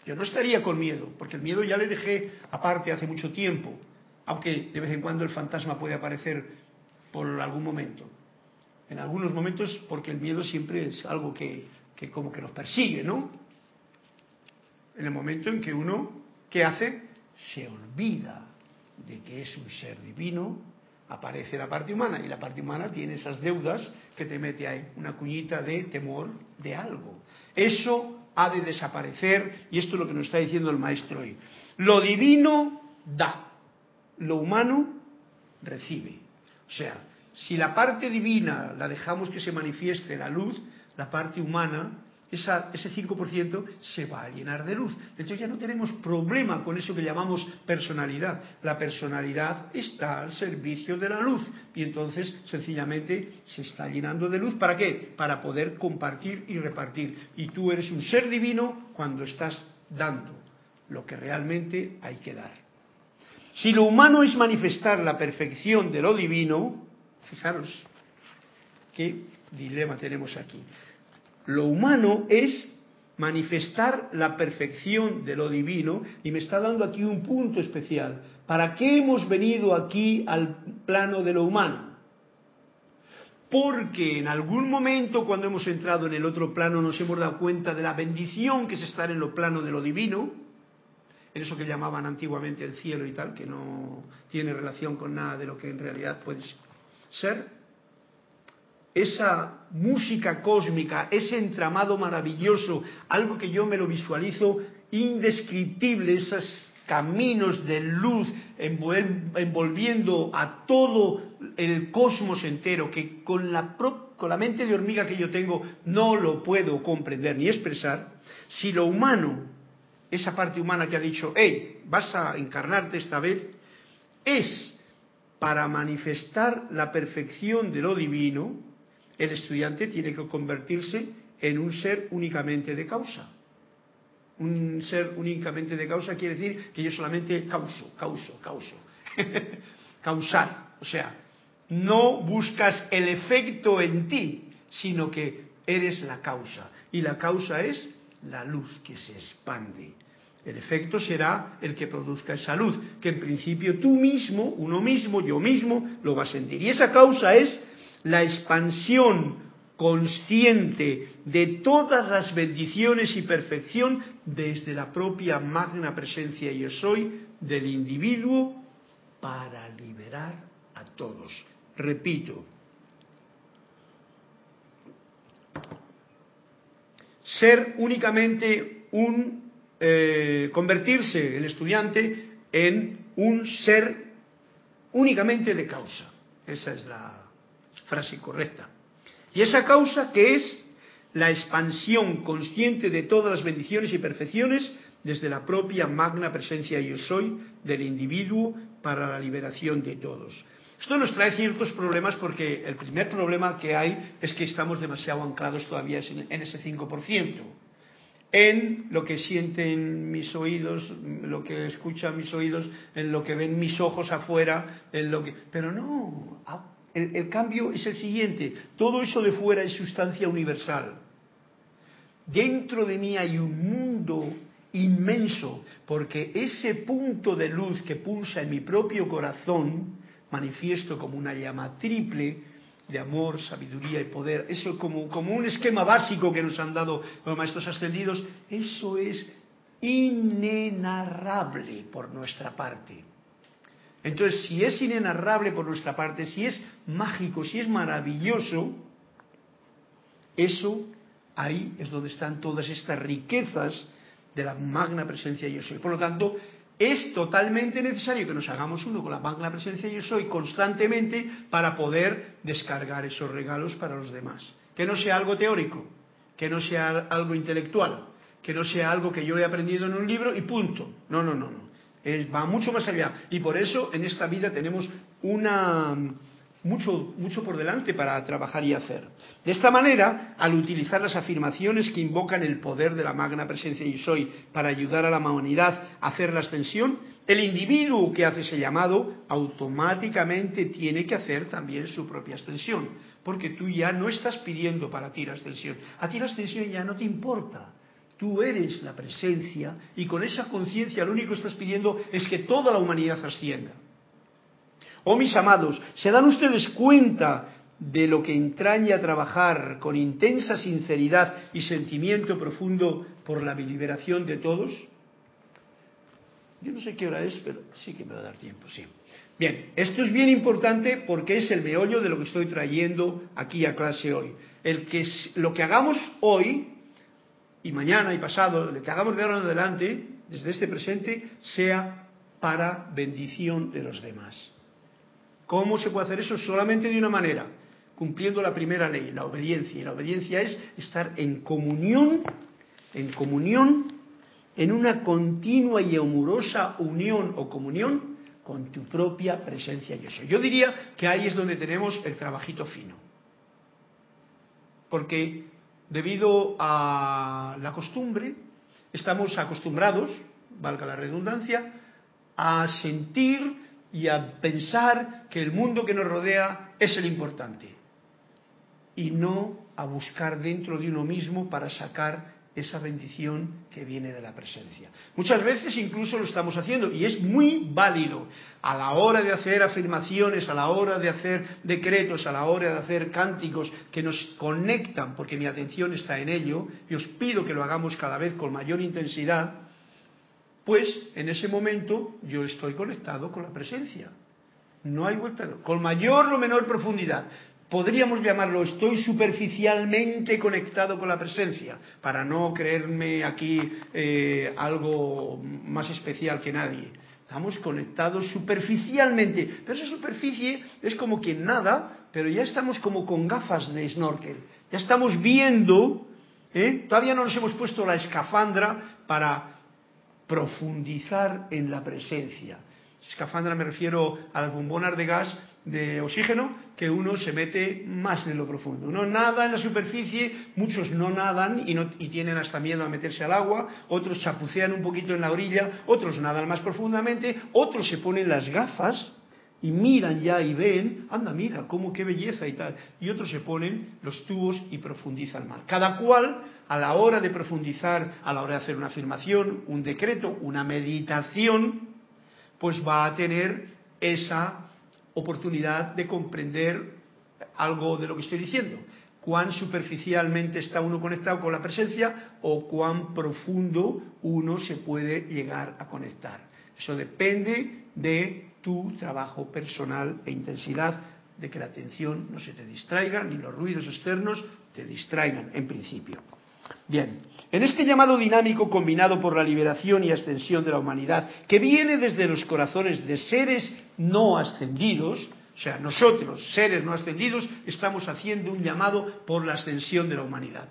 [SPEAKER 1] Yo no estaría con miedo, porque el miedo ya le dejé aparte hace mucho tiempo, aunque de vez en cuando el fantasma puede aparecer por algún momento. En algunos momentos, porque el miedo siempre es algo que, que como que nos persigue, ¿no? En el momento en que uno, ¿qué hace? Se olvida de que es un ser divino, aparece la parte humana y la parte humana tiene esas deudas que te mete ahí, una cuñita de temor de algo. Eso ha de desaparecer y esto es lo que nos está diciendo el maestro hoy. Lo divino da, lo humano recibe. O sea, si la parte divina la dejamos que se manifieste la luz, la parte humana ese 5% se va a llenar de luz. Entonces ya no tenemos problema con eso que llamamos personalidad. La personalidad está al servicio de la luz y entonces sencillamente se está llenando de luz. ¿Para qué? Para poder compartir y repartir. Y tú eres un ser divino cuando estás dando lo que realmente hay que dar. Si lo humano es manifestar la perfección de lo divino, fijaros qué dilema tenemos aquí. Lo humano es manifestar la perfección de lo divino y me está dando aquí un punto especial. ¿Para qué hemos venido aquí al plano de lo humano? Porque en algún momento cuando hemos entrado en el otro plano nos hemos dado cuenta de la bendición que es estar en lo plano de lo divino, en eso que llamaban antiguamente el cielo y tal, que no tiene relación con nada de lo que en realidad puede ser esa música cósmica, ese entramado maravilloso, algo que yo me lo visualizo indescriptible, esos caminos de luz envolviendo a todo el cosmos entero, que con la, mente de hormiga que yo tengo no lo puedo comprender ni expresar, si lo humano, esa parte humana que ha dicho, hey, vas a encarnarte esta vez, es para manifestar la perfección de lo divino, el estudiante tiene que convertirse en un ser únicamente de causa. Un ser únicamente de causa quiere decir que yo solamente causo, causo, causo. *laughs* Causar. O sea, no buscas el efecto en ti, sino que eres la causa. Y la causa es la luz que se expande. El efecto será el que produzca esa luz, que en principio tú mismo, uno mismo, yo mismo, lo va a sentir. Y esa causa es la expansión consciente de todas las bendiciones y perfección desde la propia magna presencia yo soy del individuo para liberar a todos. Repito, ser únicamente un, eh, convertirse el estudiante en un ser únicamente de causa. Esa es la, frase correcta. Y esa causa que es la expansión consciente de todas las bendiciones y perfecciones desde la propia magna presencia yo soy del individuo para la liberación de todos. Esto nos trae ciertos problemas porque el primer problema que hay es que estamos demasiado anclados todavía en ese 5%, en lo que sienten mis oídos, lo que escuchan mis oídos, en lo que ven mis ojos afuera, en lo que... Pero no, el, cambio es el siguiente, todo eso de fuera es sustancia universal. Dentro de mí hay un mundo inmenso, porque ese punto de luz que pulsa en mi propio corazón, manifiesto como una llama triple de amor, sabiduría y poder, eso como, como un esquema básico que nos han dado los maestros ascendidos, eso es inenarrable por nuestra parte. Entonces, si es inenarrable por nuestra parte, si es mágico, si es maravilloso, eso ahí es donde están todas estas riquezas de la magna presencia yo soy. Por lo tanto, es totalmente necesario que nos hagamos uno con la magna presencia yo soy constantemente para poder descargar esos regalos para los demás. Que no sea algo teórico, que no sea algo intelectual, que no sea algo que yo he aprendido en un libro y punto. No, no, no, no va mucho más allá. Y por eso en esta vida tenemos una mucho, mucho por delante para trabajar y hacer. De esta manera, al utilizar las afirmaciones que invocan el poder de la magna presencia y soy para ayudar a la humanidad a hacer la ascensión, el individuo que hace ese llamado automáticamente tiene que hacer también su propia ascensión, porque tú ya no estás pidiendo para ti la ascensión, a ti la ascensión ya no te importa. Tú eres la presencia y con esa conciencia lo único que estás pidiendo es que toda la humanidad ascienda. Oh mis amados, ¿se dan ustedes cuenta de lo que entraña trabajar con intensa sinceridad y sentimiento profundo por la liberación de todos? Yo no sé qué hora es, pero sí que me va a dar tiempo, sí. Bien, esto es bien importante porque es el meollo de lo que estoy trayendo aquí a clase hoy. El que lo que hagamos hoy y mañana y pasado, lo que hagamos de ahora en adelante, desde este presente, sea para bendición de los demás. ¿Cómo se puede hacer eso? Solamente de una manera, cumpliendo la primera ley, la obediencia. Y la obediencia es estar en comunión, en comunión, en una continua y amorosa unión o comunión con tu propia presencia yo soy. Yo diría que ahí es donde tenemos el trabajito fino. Porque debido a la costumbre, estamos acostumbrados, valga la redundancia, a sentir y a pensar que el mundo que nos rodea es el importante y no a buscar dentro de uno mismo para sacar esa bendición que viene de la presencia. Muchas veces incluso lo estamos haciendo y es muy válido a la hora de hacer afirmaciones, a la hora de hacer decretos, a la hora de hacer cánticos que nos conectan, porque mi atención está en ello, y os pido que lo hagamos cada vez con mayor intensidad, pues en ese momento yo estoy conectado con la presencia. No hay vuelta, con mayor o menor profundidad podríamos llamarlo estoy superficialmente conectado con la presencia, para no creerme aquí eh, algo más especial que nadie. Estamos conectados superficialmente, pero esa superficie es como que nada, pero ya estamos como con gafas de snorkel, ya estamos viendo, ¿eh? todavía no nos hemos puesto la escafandra para profundizar en la presencia. Escafandra me refiero a las bombonas de gas de oxígeno que uno se mete más en lo profundo. Uno nada en la superficie, muchos no nadan y, no, y tienen hasta miedo a meterse al agua, otros chapucean un poquito en la orilla, otros nadan más profundamente, otros se ponen las gafas y miran ya y ven, anda, mira, cómo qué belleza y tal. Y otros se ponen los tubos y profundizan más. Cada cual, a la hora de profundizar, a la hora de hacer una afirmación, un decreto, una meditación, pues va a tener esa oportunidad de comprender algo de lo que estoy diciendo. Cuán superficialmente está uno conectado con la presencia o cuán profundo uno se puede llegar a conectar. Eso depende de tu trabajo personal e intensidad, de que la atención no se te distraiga, ni los ruidos externos te distraigan en principio. Bien, en este llamado dinámico combinado por la liberación y ascensión de la humanidad, que viene desde los corazones de seres no ascendidos, o sea, nosotros, seres no ascendidos, estamos haciendo un llamado por la ascensión de la humanidad.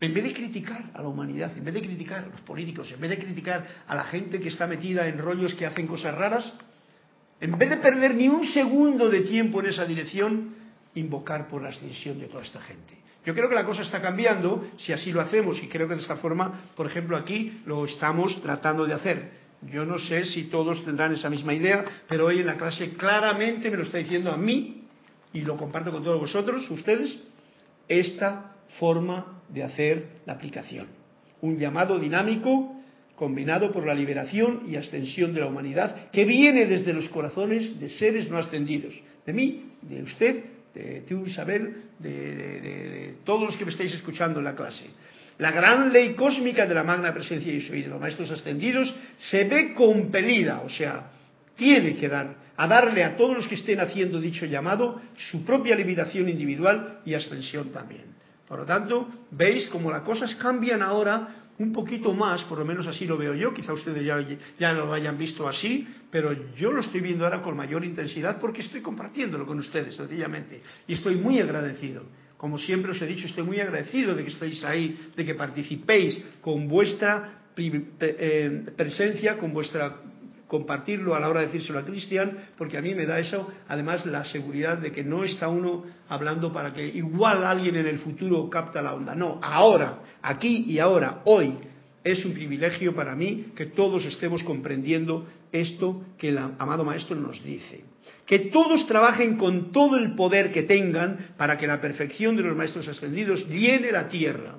[SPEAKER 1] En vez de criticar a la humanidad, en vez de criticar a los políticos, en vez de criticar a la gente que está metida en rollos que hacen cosas raras, en vez de perder ni un segundo de tiempo en esa dirección, invocar por la ascensión de toda esta gente. Yo creo que la cosa está cambiando si así lo hacemos y creo que de esta forma, por ejemplo, aquí lo estamos tratando de hacer. Yo no sé si todos tendrán esa misma idea, pero hoy en la clase claramente me lo está diciendo a mí y lo comparto con todos vosotros, ustedes, esta forma de hacer la aplicación. Un llamado dinámico combinado por la liberación y ascensión de la humanidad que viene desde los corazones de seres no ascendidos, de mí, de usted de tú, Isabel, de, todos los que me estáis escuchando en la clase. La gran ley cósmica de la magna presencia y soy de los maestros ascendidos se ve compelida, o sea, tiene que dar, a darle a todos los que estén haciendo dicho llamado su propia liberación individual y ascensión también. Por lo tanto, veis cómo las cosas cambian ahora un poquito más, por lo menos así lo veo yo, quizá ustedes ya, lo hayan visto así, pero yo lo estoy viendo ahora con mayor intensidad porque estoy compartiéndolo con ustedes, sencillamente, y estoy muy agradecido. Como siempre os he dicho, estoy muy agradecido de que estéis ahí, de que participéis con vuestra eh, presencia, con vuestra compartirlo a la hora de decírselo a Cristian, porque a mí me da eso, además, la seguridad de que no está uno hablando para que igual alguien en el futuro capta la onda. No, ahora, aquí y ahora, hoy, es un privilegio para mí que todos estemos comprendiendo esto que el amado Maestro nos dice. Que todos trabajen con todo el poder que tengan para que la perfección de los Maestros ascendidos llene la tierra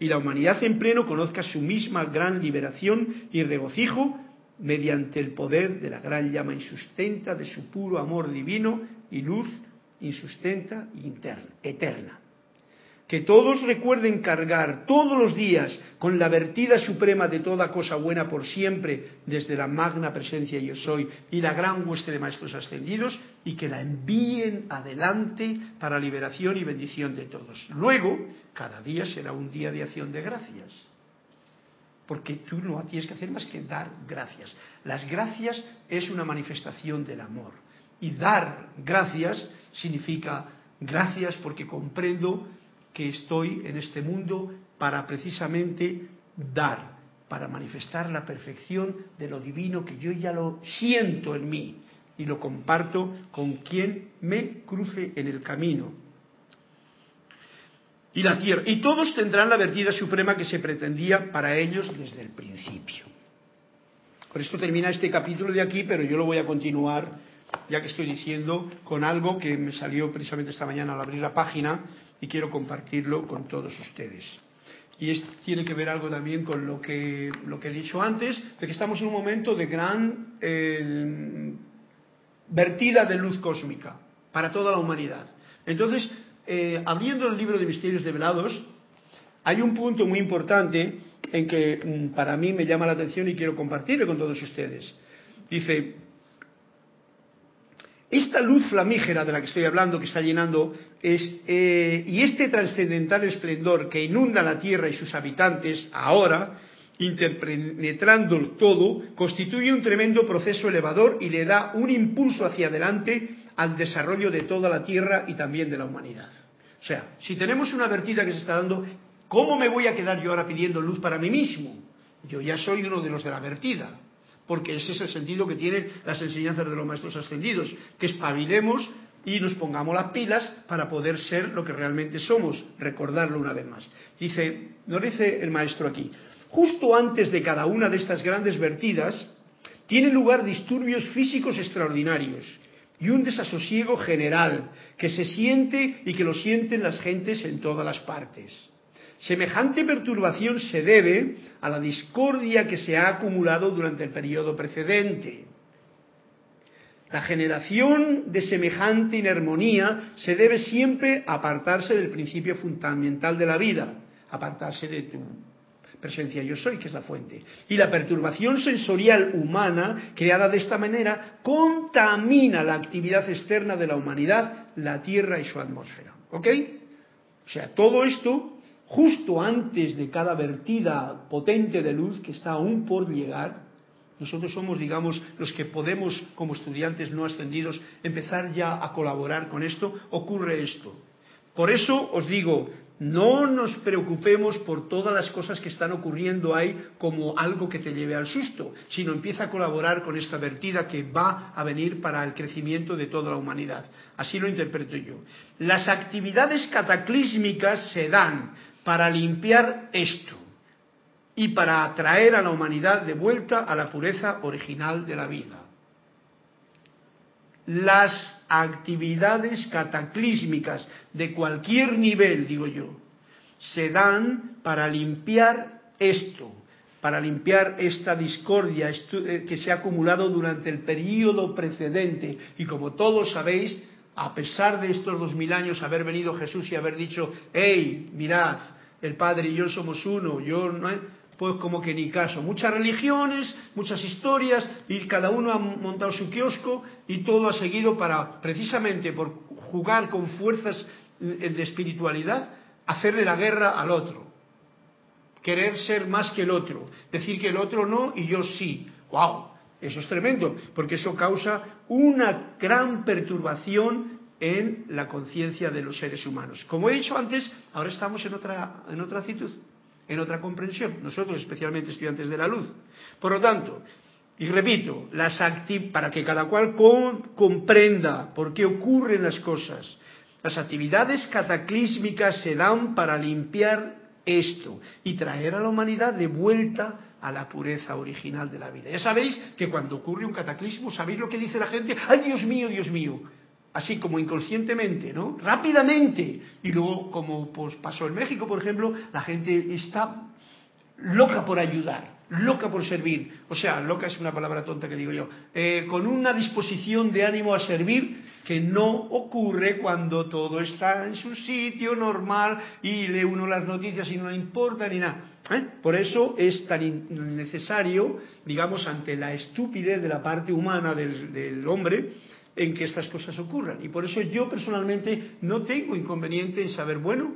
[SPEAKER 1] y la humanidad en pleno conozca su misma gran liberación y regocijo mediante el poder de la gran llama insustenta de su puro amor divino y luz insustenta interna, eterna. Que todos recuerden cargar todos los días con la vertida suprema de toda cosa buena por siempre desde la magna presencia yo soy y la gran hueste de maestros ascendidos y que la envíen adelante para liberación y bendición de todos. Luego, cada día será un día de acción de gracias. Porque tú no tienes que hacer más que dar gracias. Las gracias es una manifestación del amor. Y dar gracias significa gracias porque comprendo que estoy en este mundo para precisamente dar, para manifestar la perfección de lo divino que yo ya lo siento en mí y lo comparto con quien me cruce en el camino. Y la tierra. Y todos tendrán la vertida suprema que se pretendía para ellos desde el principio. Por esto termina este capítulo de aquí, pero yo lo voy a continuar, ya que estoy diciendo, con algo que me salió precisamente esta mañana al abrir la página, y quiero compartirlo con todos ustedes. Y tiene que ver algo también con lo que, lo que he dicho antes, de que estamos en un momento de gran eh, vertida de luz cósmica para toda la humanidad. Entonces, eh, abriendo el libro de Misterios Develados, hay un punto muy importante en que mm, para mí me llama la atención y quiero compartirlo con todos ustedes. Dice, esta luz flamígera de la que estoy hablando, que está llenando, eh, y este trascendental esplendor que inunda la Tierra y sus habitantes ahora, interpenetrando todo, constituye un tremendo proceso elevador y le da un impulso hacia adelante al desarrollo de toda la Tierra y también de la humanidad. O sea, si tenemos una vertida que se está dando, ¿cómo me voy a quedar yo ahora pidiendo luz para mí mismo? Yo ya soy uno de los de la vertida porque ese es el sentido que tienen las enseñanzas de los maestros ascendidos, que espabilemos y nos pongamos las pilas para poder ser lo que realmente somos, recordarlo una vez más. Dice, nos dice el maestro aquí, justo antes de cada una de estas grandes vertidas, tienen lugar disturbios físicos extraordinarios y un desasosiego general que se siente y que lo sienten las gentes en todas las partes. Semejante perturbación se debe a la discordia que se ha acumulado durante el periodo precedente. La generación de semejante inarmonía se debe siempre apartarse del principio fundamental de la vida, apartarse de tu presencia yo soy, que es la fuente. Y la perturbación sensorial humana, creada de esta manera, contamina la actividad externa de la humanidad, la Tierra y su atmósfera. ¿Ok? O sea, todo esto justo antes de cada vertida potente de luz que está aún por llegar, nosotros somos, digamos, los que podemos, como estudiantes no ascendidos, empezar ya a colaborar con esto, ocurre esto. Por eso os digo, no nos preocupemos por todas las cosas que están ocurriendo ahí como algo que te lleve al susto, sino empieza a colaborar con esta vertida que va a venir para el crecimiento de toda la humanidad. Así lo interpreto yo. Las actividades cataclísmicas se dan para limpiar esto y para atraer a la humanidad de vuelta a la pureza original de la vida. Las actividades cataclísmicas de cualquier nivel, digo yo, se dan para limpiar esto, para limpiar esta discordia eh, que se ha acumulado durante el periodo precedente. Y como todos sabéis, a pesar de estos dos mil años haber venido Jesús y haber dicho, hey, mirad, el Padre y yo somos uno, yo no, pues como que ni caso. Muchas religiones, muchas historias, y cada uno ha montado su kiosco y todo ha seguido para, precisamente por jugar con fuerzas de espiritualidad, hacerle la guerra al otro. Querer ser más que el otro, decir que el otro no y yo sí. ¡Wow! Eso es tremendo, porque eso causa una gran perturbación en la conciencia de los seres humanos. Como he dicho antes, ahora estamos en otra, en otra actitud, en otra comprensión, nosotros especialmente estudiantes de la luz. Por lo tanto, Y repito, las para que cada cual comprenda por qué ocurren las cosas. Las actividades cataclísmicas se dan para limpiar esto y traer a la humanidad de vuelta a la pureza original de la vida. Ya sabéis que cuando ocurre un cataclismo, ¿sabéis lo que dice la gente? ¡Ay, Dios mío, Dios mío! Así como inconscientemente, ¿no? Rápidamente. Y luego, como pues, pasó en México, por ejemplo, la gente está loca por ayudar, loca por servir. O sea, loca es una palabra tonta que digo yo. Eh, con una disposición de ánimo a servir que no ocurre cuando todo está en su sitio normal y lee uno las noticias y no le importa ni nada. ¿eh? Por eso es tan necesario, digamos, ante la estupidez de la parte humana del, del hombre, en que estas cosas ocurran. Y por eso yo personalmente no tengo inconveniente en saber, bueno,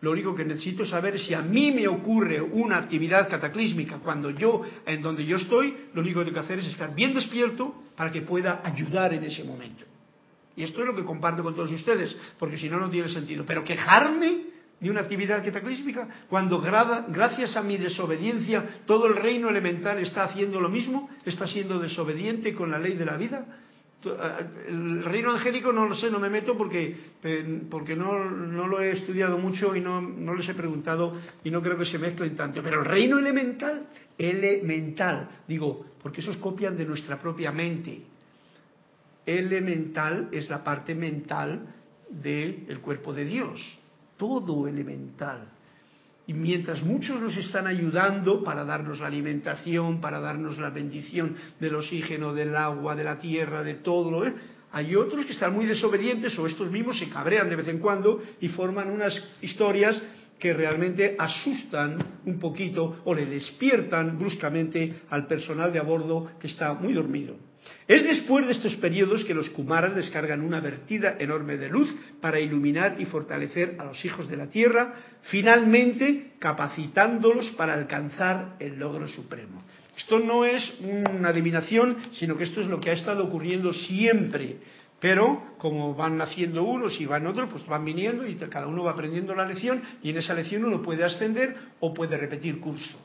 [SPEAKER 1] lo único que necesito saber es si a mí me ocurre una actividad cataclísmica cuando yo, en donde yo estoy, lo único que tengo que hacer es estar bien despierto para que pueda ayudar en ese momento. Y esto es lo que comparto con todos ustedes, porque si no, no tiene sentido. Pero quejarme de una actividad cataclísmica cuando gracias a mi desobediencia todo el reino elemental está haciendo lo mismo, está siendo desobediente con la ley de la vida, el reino angélico no lo sé, no me meto porque, porque no, lo he estudiado mucho y no, no, les he preguntado y no creo que se mezclen tanto. Pero el reino elemental, elemental, digo, porque esos copian de nuestra propia mente. Elemental es la parte mental del cuerpo de Dios, todo elemental. Y mientras muchos nos están ayudando para darnos la alimentación, para darnos la bendición del oxígeno, del agua, de la tierra, de todo, ¿eh? hay otros que están muy desobedientes o estos mismos se cabrean de vez en cuando y forman unas historias que realmente asustan un poquito o le despiertan bruscamente al personal de a bordo que está muy dormido. Es después de estos periodos que los Kumaras descargan una vertida enorme de luz para iluminar y fortalecer a los hijos de la Tierra, finalmente capacitándolos para alcanzar el logro supremo. Esto no es una adivinación, sino que esto es lo que ha estado ocurriendo siempre. Pero como van naciendo unos y van otros, pues van viniendo y cada uno va aprendiendo la lección y en esa lección uno puede ascender o puede repetir curso.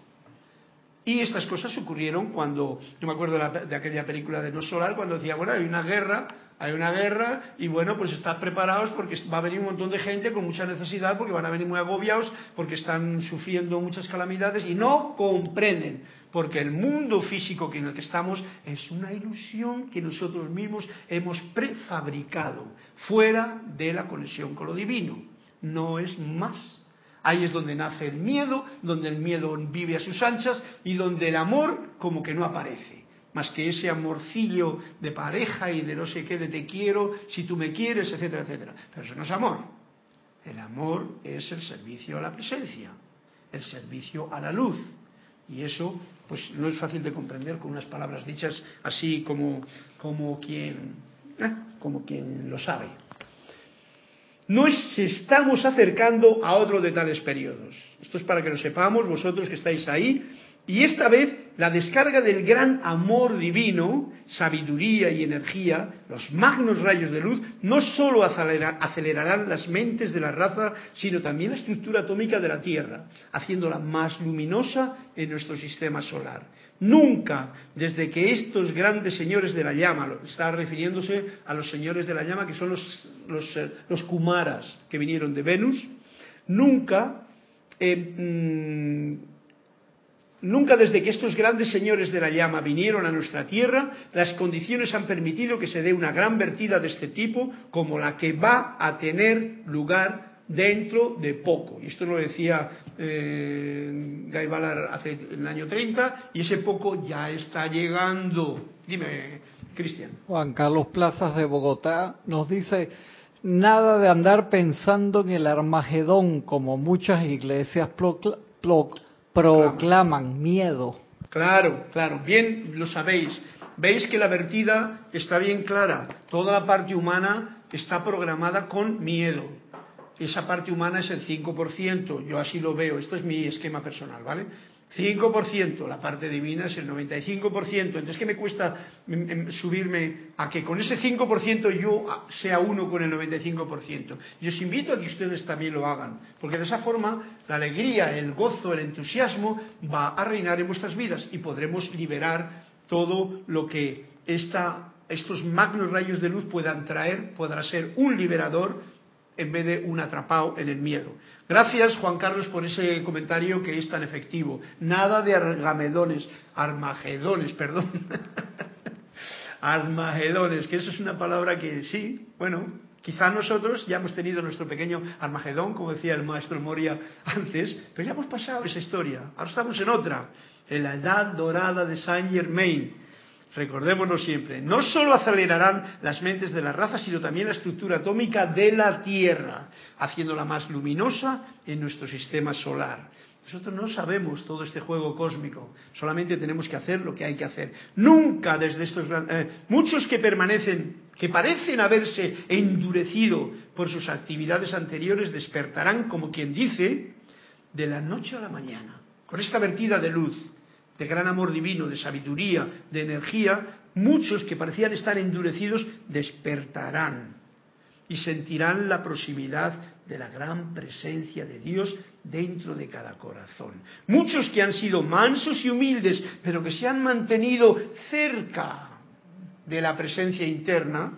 [SPEAKER 1] Y estas cosas ocurrieron cuando, yo me acuerdo de, aquella película de No Solar, cuando decía, bueno, hay una guerra, hay una guerra, y bueno, pues están preparados porque va a venir un montón de gente con mucha necesidad, porque van a venir muy agobiados, porque están sufriendo muchas calamidades y no comprenden, porque el mundo físico en el que estamos es una ilusión que nosotros mismos hemos prefabricado, fuera de la conexión con lo divino. No es más. Ahí es donde nace el miedo, donde el miedo vive a sus anchas y donde el amor como que no aparece. Más que ese amorcillo de pareja y de no sé qué, de te quiero, si tú me quieres, etcétera, etcétera. Pero eso no es amor. El amor es el servicio a la presencia, el servicio a la luz. Y eso, pues no es fácil de comprender con unas palabras dichas así como, como quien, ¿eh? como quien lo sabe nos estamos acercando a otro de tales periodos. Esto es para que lo sepamos vosotros que estáis ahí. Y esta vez la descarga del gran amor divino, sabiduría y energía, los magnos rayos de luz, no sólo acelerarán las mentes de la raza, sino también la estructura atómica de la Tierra, haciéndola más luminosa en nuestro sistema solar. Nunca, desde que estos grandes señores de la llama, está refiriéndose a los señores de la llama que son los, los, eh, Kumaras que vinieron de Venus, nunca, eh, mm, nunca desde que estos grandes señores de la llama vinieron a nuestra tierra, las condiciones han permitido que se dé una gran vertida de este tipo como la que va a tener lugar dentro de poco. Y esto lo decía eh, Guy Ballard hace el año 30 y ese poco ya está llegando. Dime, Cristian.
[SPEAKER 2] Juan Carlos Plazas de Bogotá nos dice, nada de andar pensando en el Armagedón como muchas iglesias proclaman, miedo.
[SPEAKER 1] Claro, claro, bien lo sabéis. Veis que la vertida está bien clara. Toda la parte humana está programada con miedo esa parte humana es el 5%, yo así lo veo, esto es mi esquema personal, ¿vale? 5%, la parte divina es el 95%, entonces ¿qué me cuesta mm, mm, subirme a que con ese 5% yo sea uno con el 95%? Yo os invito a que ustedes también lo hagan, porque de esa forma la alegría, el gozo, el entusiasmo va a reinar en vuestras vidas y podremos liberar todo lo que esta, estos magnos rayos de luz puedan traer, podrá ser un liberador en vez de un atrapado en el miedo. Gracias, Juan Carlos, por ese comentario que es tan efectivo. Nada de argamedones, armagedones, perdón. *laughs* armagedones, que eso es una palabra que sí, bueno, quizá nosotros ya hemos tenido nuestro pequeño armagedón, como decía el maestro Moria antes, pero ya hemos pasado esa historia. Ahora estamos en otra, en la edad dorada de Saint Germain, recordémonos siempre, no solo acelerarán las mentes de la raza, sino también la estructura atómica de la Tierra, haciéndola más luminosa en nuestro sistema solar. Nosotros no sabemos todo este juego cósmico, solamente tenemos que hacer lo que hay que hacer. Nunca desde estos eh, muchos que permanecen, que parecen haberse endurecido por sus actividades anteriores, despertarán como quien dice de la noche a la mañana, con esta vertida de luz, de gran amor divino, de sabiduría, de energía, muchos que parecían estar endurecidos despertarán y sentirán la proximidad de la gran presencia de Dios dentro de cada corazón. Muchos que han sido mansos y humildes, pero que se han mantenido cerca de la presencia interna,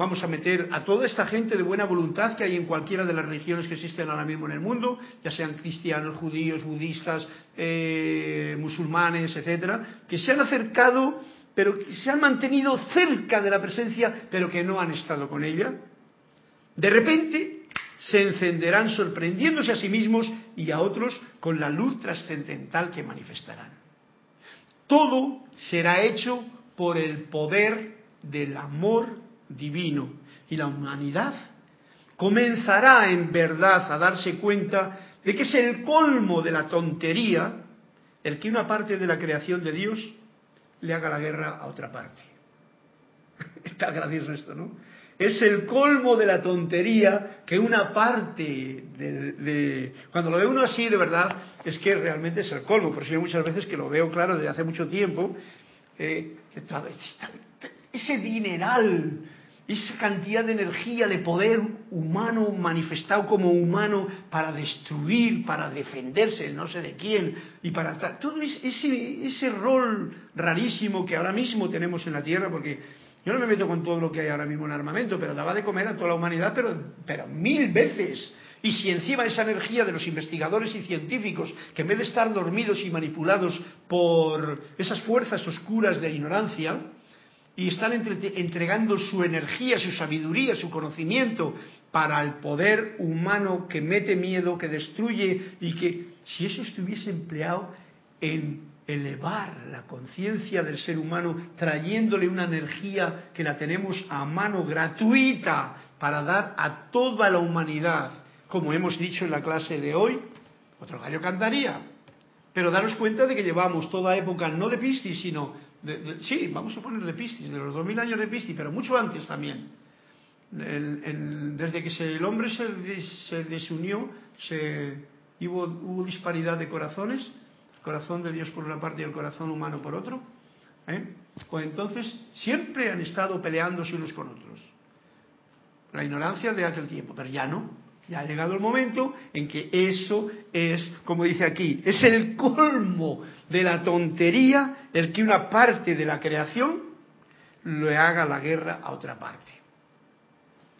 [SPEAKER 1] Vamos a meter a toda esta gente de buena voluntad que hay en cualquiera de las religiones que existen ahora mismo en el mundo, ya sean cristianos, judíos, budistas, eh, musulmanes, etcétera, que se han acercado, pero que se han mantenido cerca de la presencia, pero que no han estado con ella. De repente se encenderán sorprendiéndose a sí mismos y a otros con la luz trascendental que manifestarán. Todo será hecho por el poder del amor divino y la humanidad comenzará en verdad a darse cuenta de que es el colmo de la tontería el que una parte de la creación de Dios le haga la guerra a otra parte. *laughs* Está gracioso esto, ¿no? Es el colmo de la tontería que una parte de, Cuando lo ve uno así, de verdad, es que realmente es el colmo. Por eso yo muchas veces que lo veo claro desde hace mucho tiempo, eh, ese dineral esa cantidad de energía, de poder humano manifestado como humano para destruir, para defenderse, no sé de quién, y para todo ese, ese rol rarísimo que ahora mismo tenemos en la Tierra, porque yo no me meto con todo lo que hay ahora mismo en armamento, pero daba de comer a toda la humanidad, pero, pero mil veces. Y si encima esa energía de los investigadores y científicos, que en vez de estar dormidos y manipulados por esas fuerzas oscuras de ignorancia, y están entregando su energía, su sabiduría, su conocimiento para el poder humano que mete miedo, que destruye y que si eso estuviese empleado en elevar la conciencia del ser humano, trayéndole una energía que la tenemos a mano gratuita para dar a toda la humanidad, como hemos dicho en la clase de hoy, otro gallo cantaría. Pero daros cuenta de que llevamos toda época no de Piscis, sino sí, vamos a poner de Piscis, de los 2000 años de Piscis, pero mucho antes también. desde que el hombre se, desunió, se, hubo, disparidad de corazones, el corazón de Dios por una parte y el corazón humano por otro. ¿eh? Pues entonces siempre han estado peleándose unos con otros. La ignorancia de aquel tiempo, pero ya no. Ya ha llegado el momento en que eso es, como dice aquí, es el colmo de la tontería el que una parte de la creación le haga la guerra a otra parte.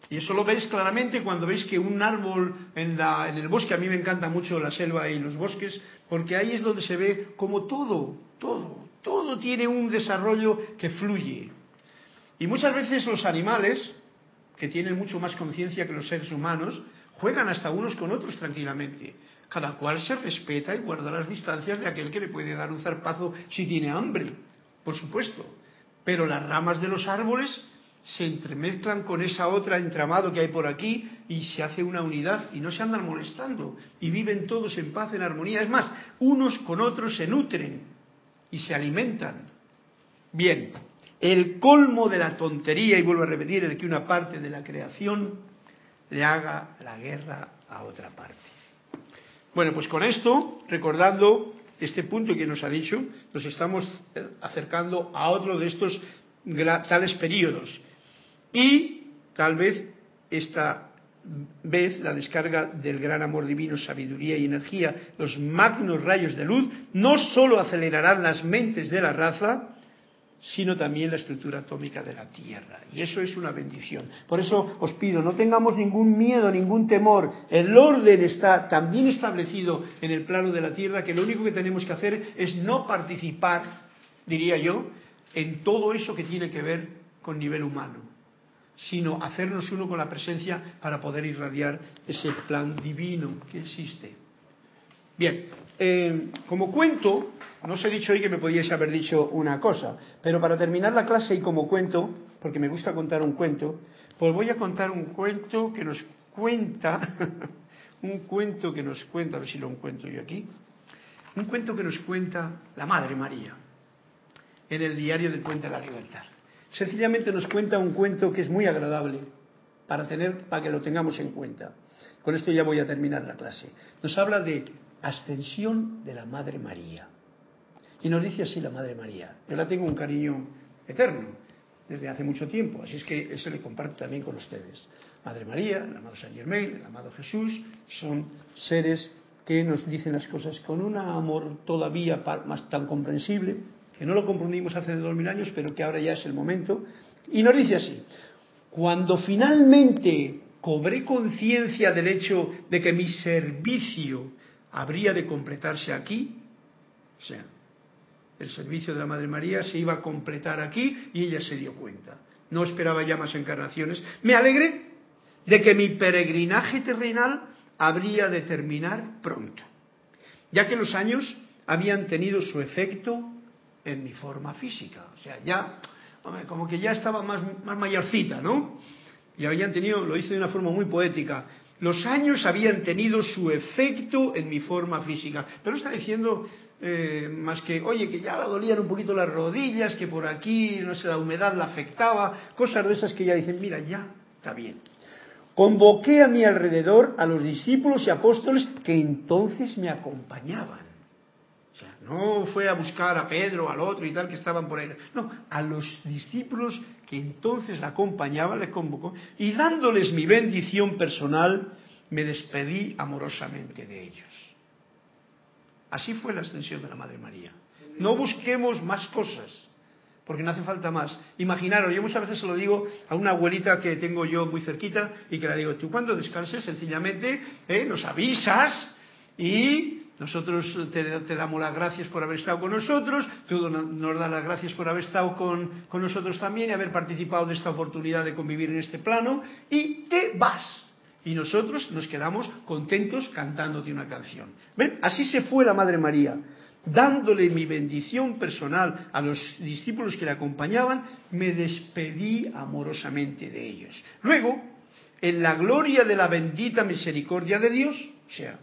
[SPEAKER 1] Y eso lo veis claramente cuando veis que un árbol en, la, en el bosque, a mí me encanta mucho la selva y los bosques, porque ahí es donde se ve como todo, todo, todo tiene un desarrollo que fluye. Y muchas veces los animales, que tienen mucho más conciencia que los seres humanos, juegan hasta unos con otros tranquilamente. Cada cual se respeta y guarda las distancias de aquel que le puede dar un zarpazo si tiene hambre, por supuesto. Pero las ramas de los árboles se entremezclan con esa otra entramado que hay por aquí y se hace una unidad y no se andan molestando y viven todos en paz, en armonía. Es más, unos con otros se nutren y se alimentan. Bien, el colmo de la tontería, y vuelvo a repetir, el que una parte de la creación le haga la guerra a otra parte. Bueno, pues con esto, recordando este punto que nos ha dicho, nos estamos acercando a otro de estos tales periodos. Y tal vez esta vez la descarga del gran amor divino, sabiduría y energía, los magnos rayos de luz, no sólo acelerarán las mentes de la raza, sino también la estructura atómica de la Tierra. Y eso es una bendición. Por eso os pido, no tengamos ningún miedo, ningún temor. El orden está tan bien establecido en el plano de la Tierra que lo único que tenemos que hacer es no participar, diría yo, en todo eso que tiene que ver con nivel humano sino hacernos uno con la presencia para poder irradiar ese plan divino que existe. Bien, eh, como cuento, no os he dicho hoy que me podíais haber dicho una cosa, pero para terminar la clase y como cuento, porque me gusta contar un cuento, pues voy a contar un cuento que nos cuenta, *laughs* un cuento que nos cuenta, a ver si lo encuentro yo aquí, un cuento que nos cuenta la Madre María en el diario del Puente de la Libertad. Sencillamente nos cuenta un cuento que es muy agradable para tener, para que lo tengamos en cuenta. Con esto ya voy a terminar la clase. Nos habla de ascensión de la Madre María. Y nos dice así la Madre María. Yo la tengo un cariño eterno desde hace mucho tiempo, así es que eso le comparto también con ustedes. Madre María, el amado San Germain, el amado Jesús, son seres que nos dicen las cosas con un amor todavía más tan comprensible, que no lo comprendimos hace dos mil años, pero que ahora ya es el momento. Y nos dice así, cuando finalmente cobré conciencia del hecho de que mi servicio habría de completarse aquí, o sea, el servicio de la Madre María se iba a completar aquí y ella se dio cuenta. No esperaba ya más encarnaciones. Me alegré de que mi peregrinaje terrenal habría de terminar pronto, ya que los años habían tenido su efecto en mi forma física. O sea, ya, como que ya estaba más, más mayorcita, ¿no? Y habían tenido, lo hice de una forma muy poética, los años habían tenido su efecto en mi forma física. Pero está diciendo eh, más que, oye, que ya la dolían un poquito las rodillas, que por aquí, no sé, la humedad la afectaba, cosas de esas que ya dicen, mira, ya está bien. Convoqué a mi alrededor a los discípulos y apóstoles que entonces me acompañaban. O sea, no fue a buscar a Pedro, al otro y tal que estaban por ahí. No, a los discípulos que entonces la acompañaban, le convocó, y dándoles mi bendición personal, me despedí amorosamente de ellos. Así fue la extensión de la Madre María. No busquemos más cosas, porque no hace falta más. Imaginaros, yo muchas veces se lo digo a una abuelita que tengo yo muy cerquita y que le digo, tú cuando descanses sencillamente eh, nos avisas y nosotros te, damos las gracias por haber estado con nosotros, tú nos das las gracias por haber estado con, con nosotros también y haber participado de esta oportunidad de convivir en este plano y te vas. Y nosotros nos quedamos contentos cantándote una canción. Así se fue la Madre María, dándole mi bendición personal a los discípulos que le acompañaban, me despedí amorosamente de ellos. Luego, en la gloria de la bendita misericordia de Dios, o sea,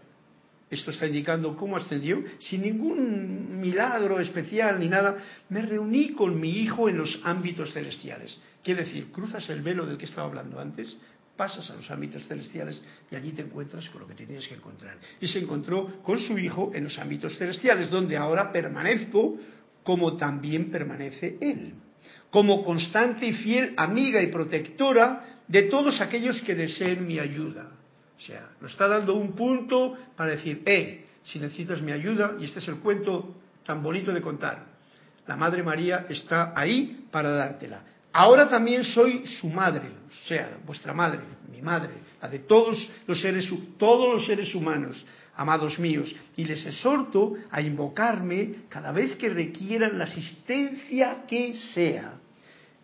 [SPEAKER 1] esto está indicando cómo ascendió, sin ningún milagro especial ni nada, me reuní con mi hijo en los ámbitos celestiales. Quiere decir, cruzas el velo del que estaba hablando antes, pasas a los ámbitos celestiales y allí te encuentras con lo que tienes que encontrar. Y se encontró con su hijo en los ámbitos celestiales, donde ahora permanezco como también permanece él, como constante y fiel amiga y protectora de todos aquellos que deseen mi ayuda o sea, nos está dando un punto para decir, eh, si necesitas mi ayuda, y este es el cuento tan bonito de contar, la Madre María está ahí para dártela. Ahora también soy su madre, o sea, vuestra madre, mi madre, la de todos los seres, todos los seres humanos, amados míos, y les exhorto a invocarme cada vez que requieran la asistencia que sea.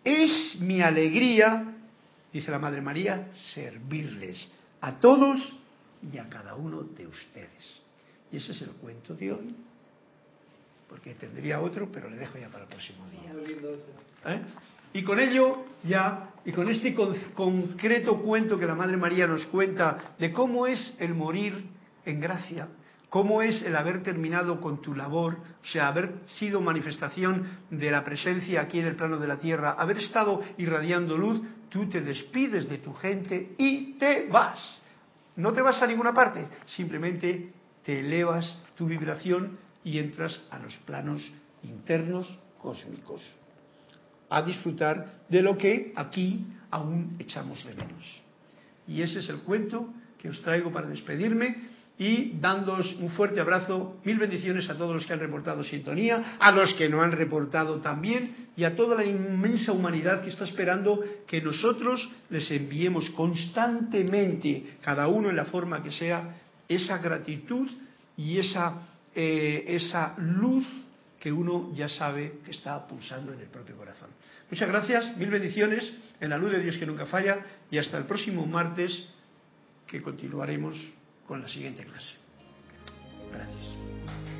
[SPEAKER 1] Es mi alegría, dice la Madre María, servirles a todos y a cada uno de ustedes. Y ese es el cuento de hoy, porque tendría otro, pero le dejo ya para el próximo día. ¿Eh? Y con ello ya, y con este concreto cuento que la Madre María nos cuenta de cómo es el morir en gracia, cómo es el haber terminado con tu labor, o sea, haber sido manifestación de la presencia aquí en el plano de la tierra, haber estado irradiando luz, tú te despides de tu gente y te vas. No te vas a ninguna parte, simplemente te elevas tu vibración y entras a los planos internos cósmicos, a disfrutar de lo que aquí aún echamos de menos. Y ese es el cuento que os traigo para despedirme y dándos un fuerte abrazo, mil bendiciones a todos los que han reportado sintonía, a los que no han reportado también y a toda la inmensa humanidad que está esperando que nosotros les enviemos constantemente, cada uno en la forma que sea, esa gratitud y esa, eh, esa luz que uno ya sabe que está pulsando en el propio corazón. Muchas gracias, mil bendiciones, en la luz de Dios que nunca falla y hasta el próximo martes que continuaremos con la siguiente clase. Gracias.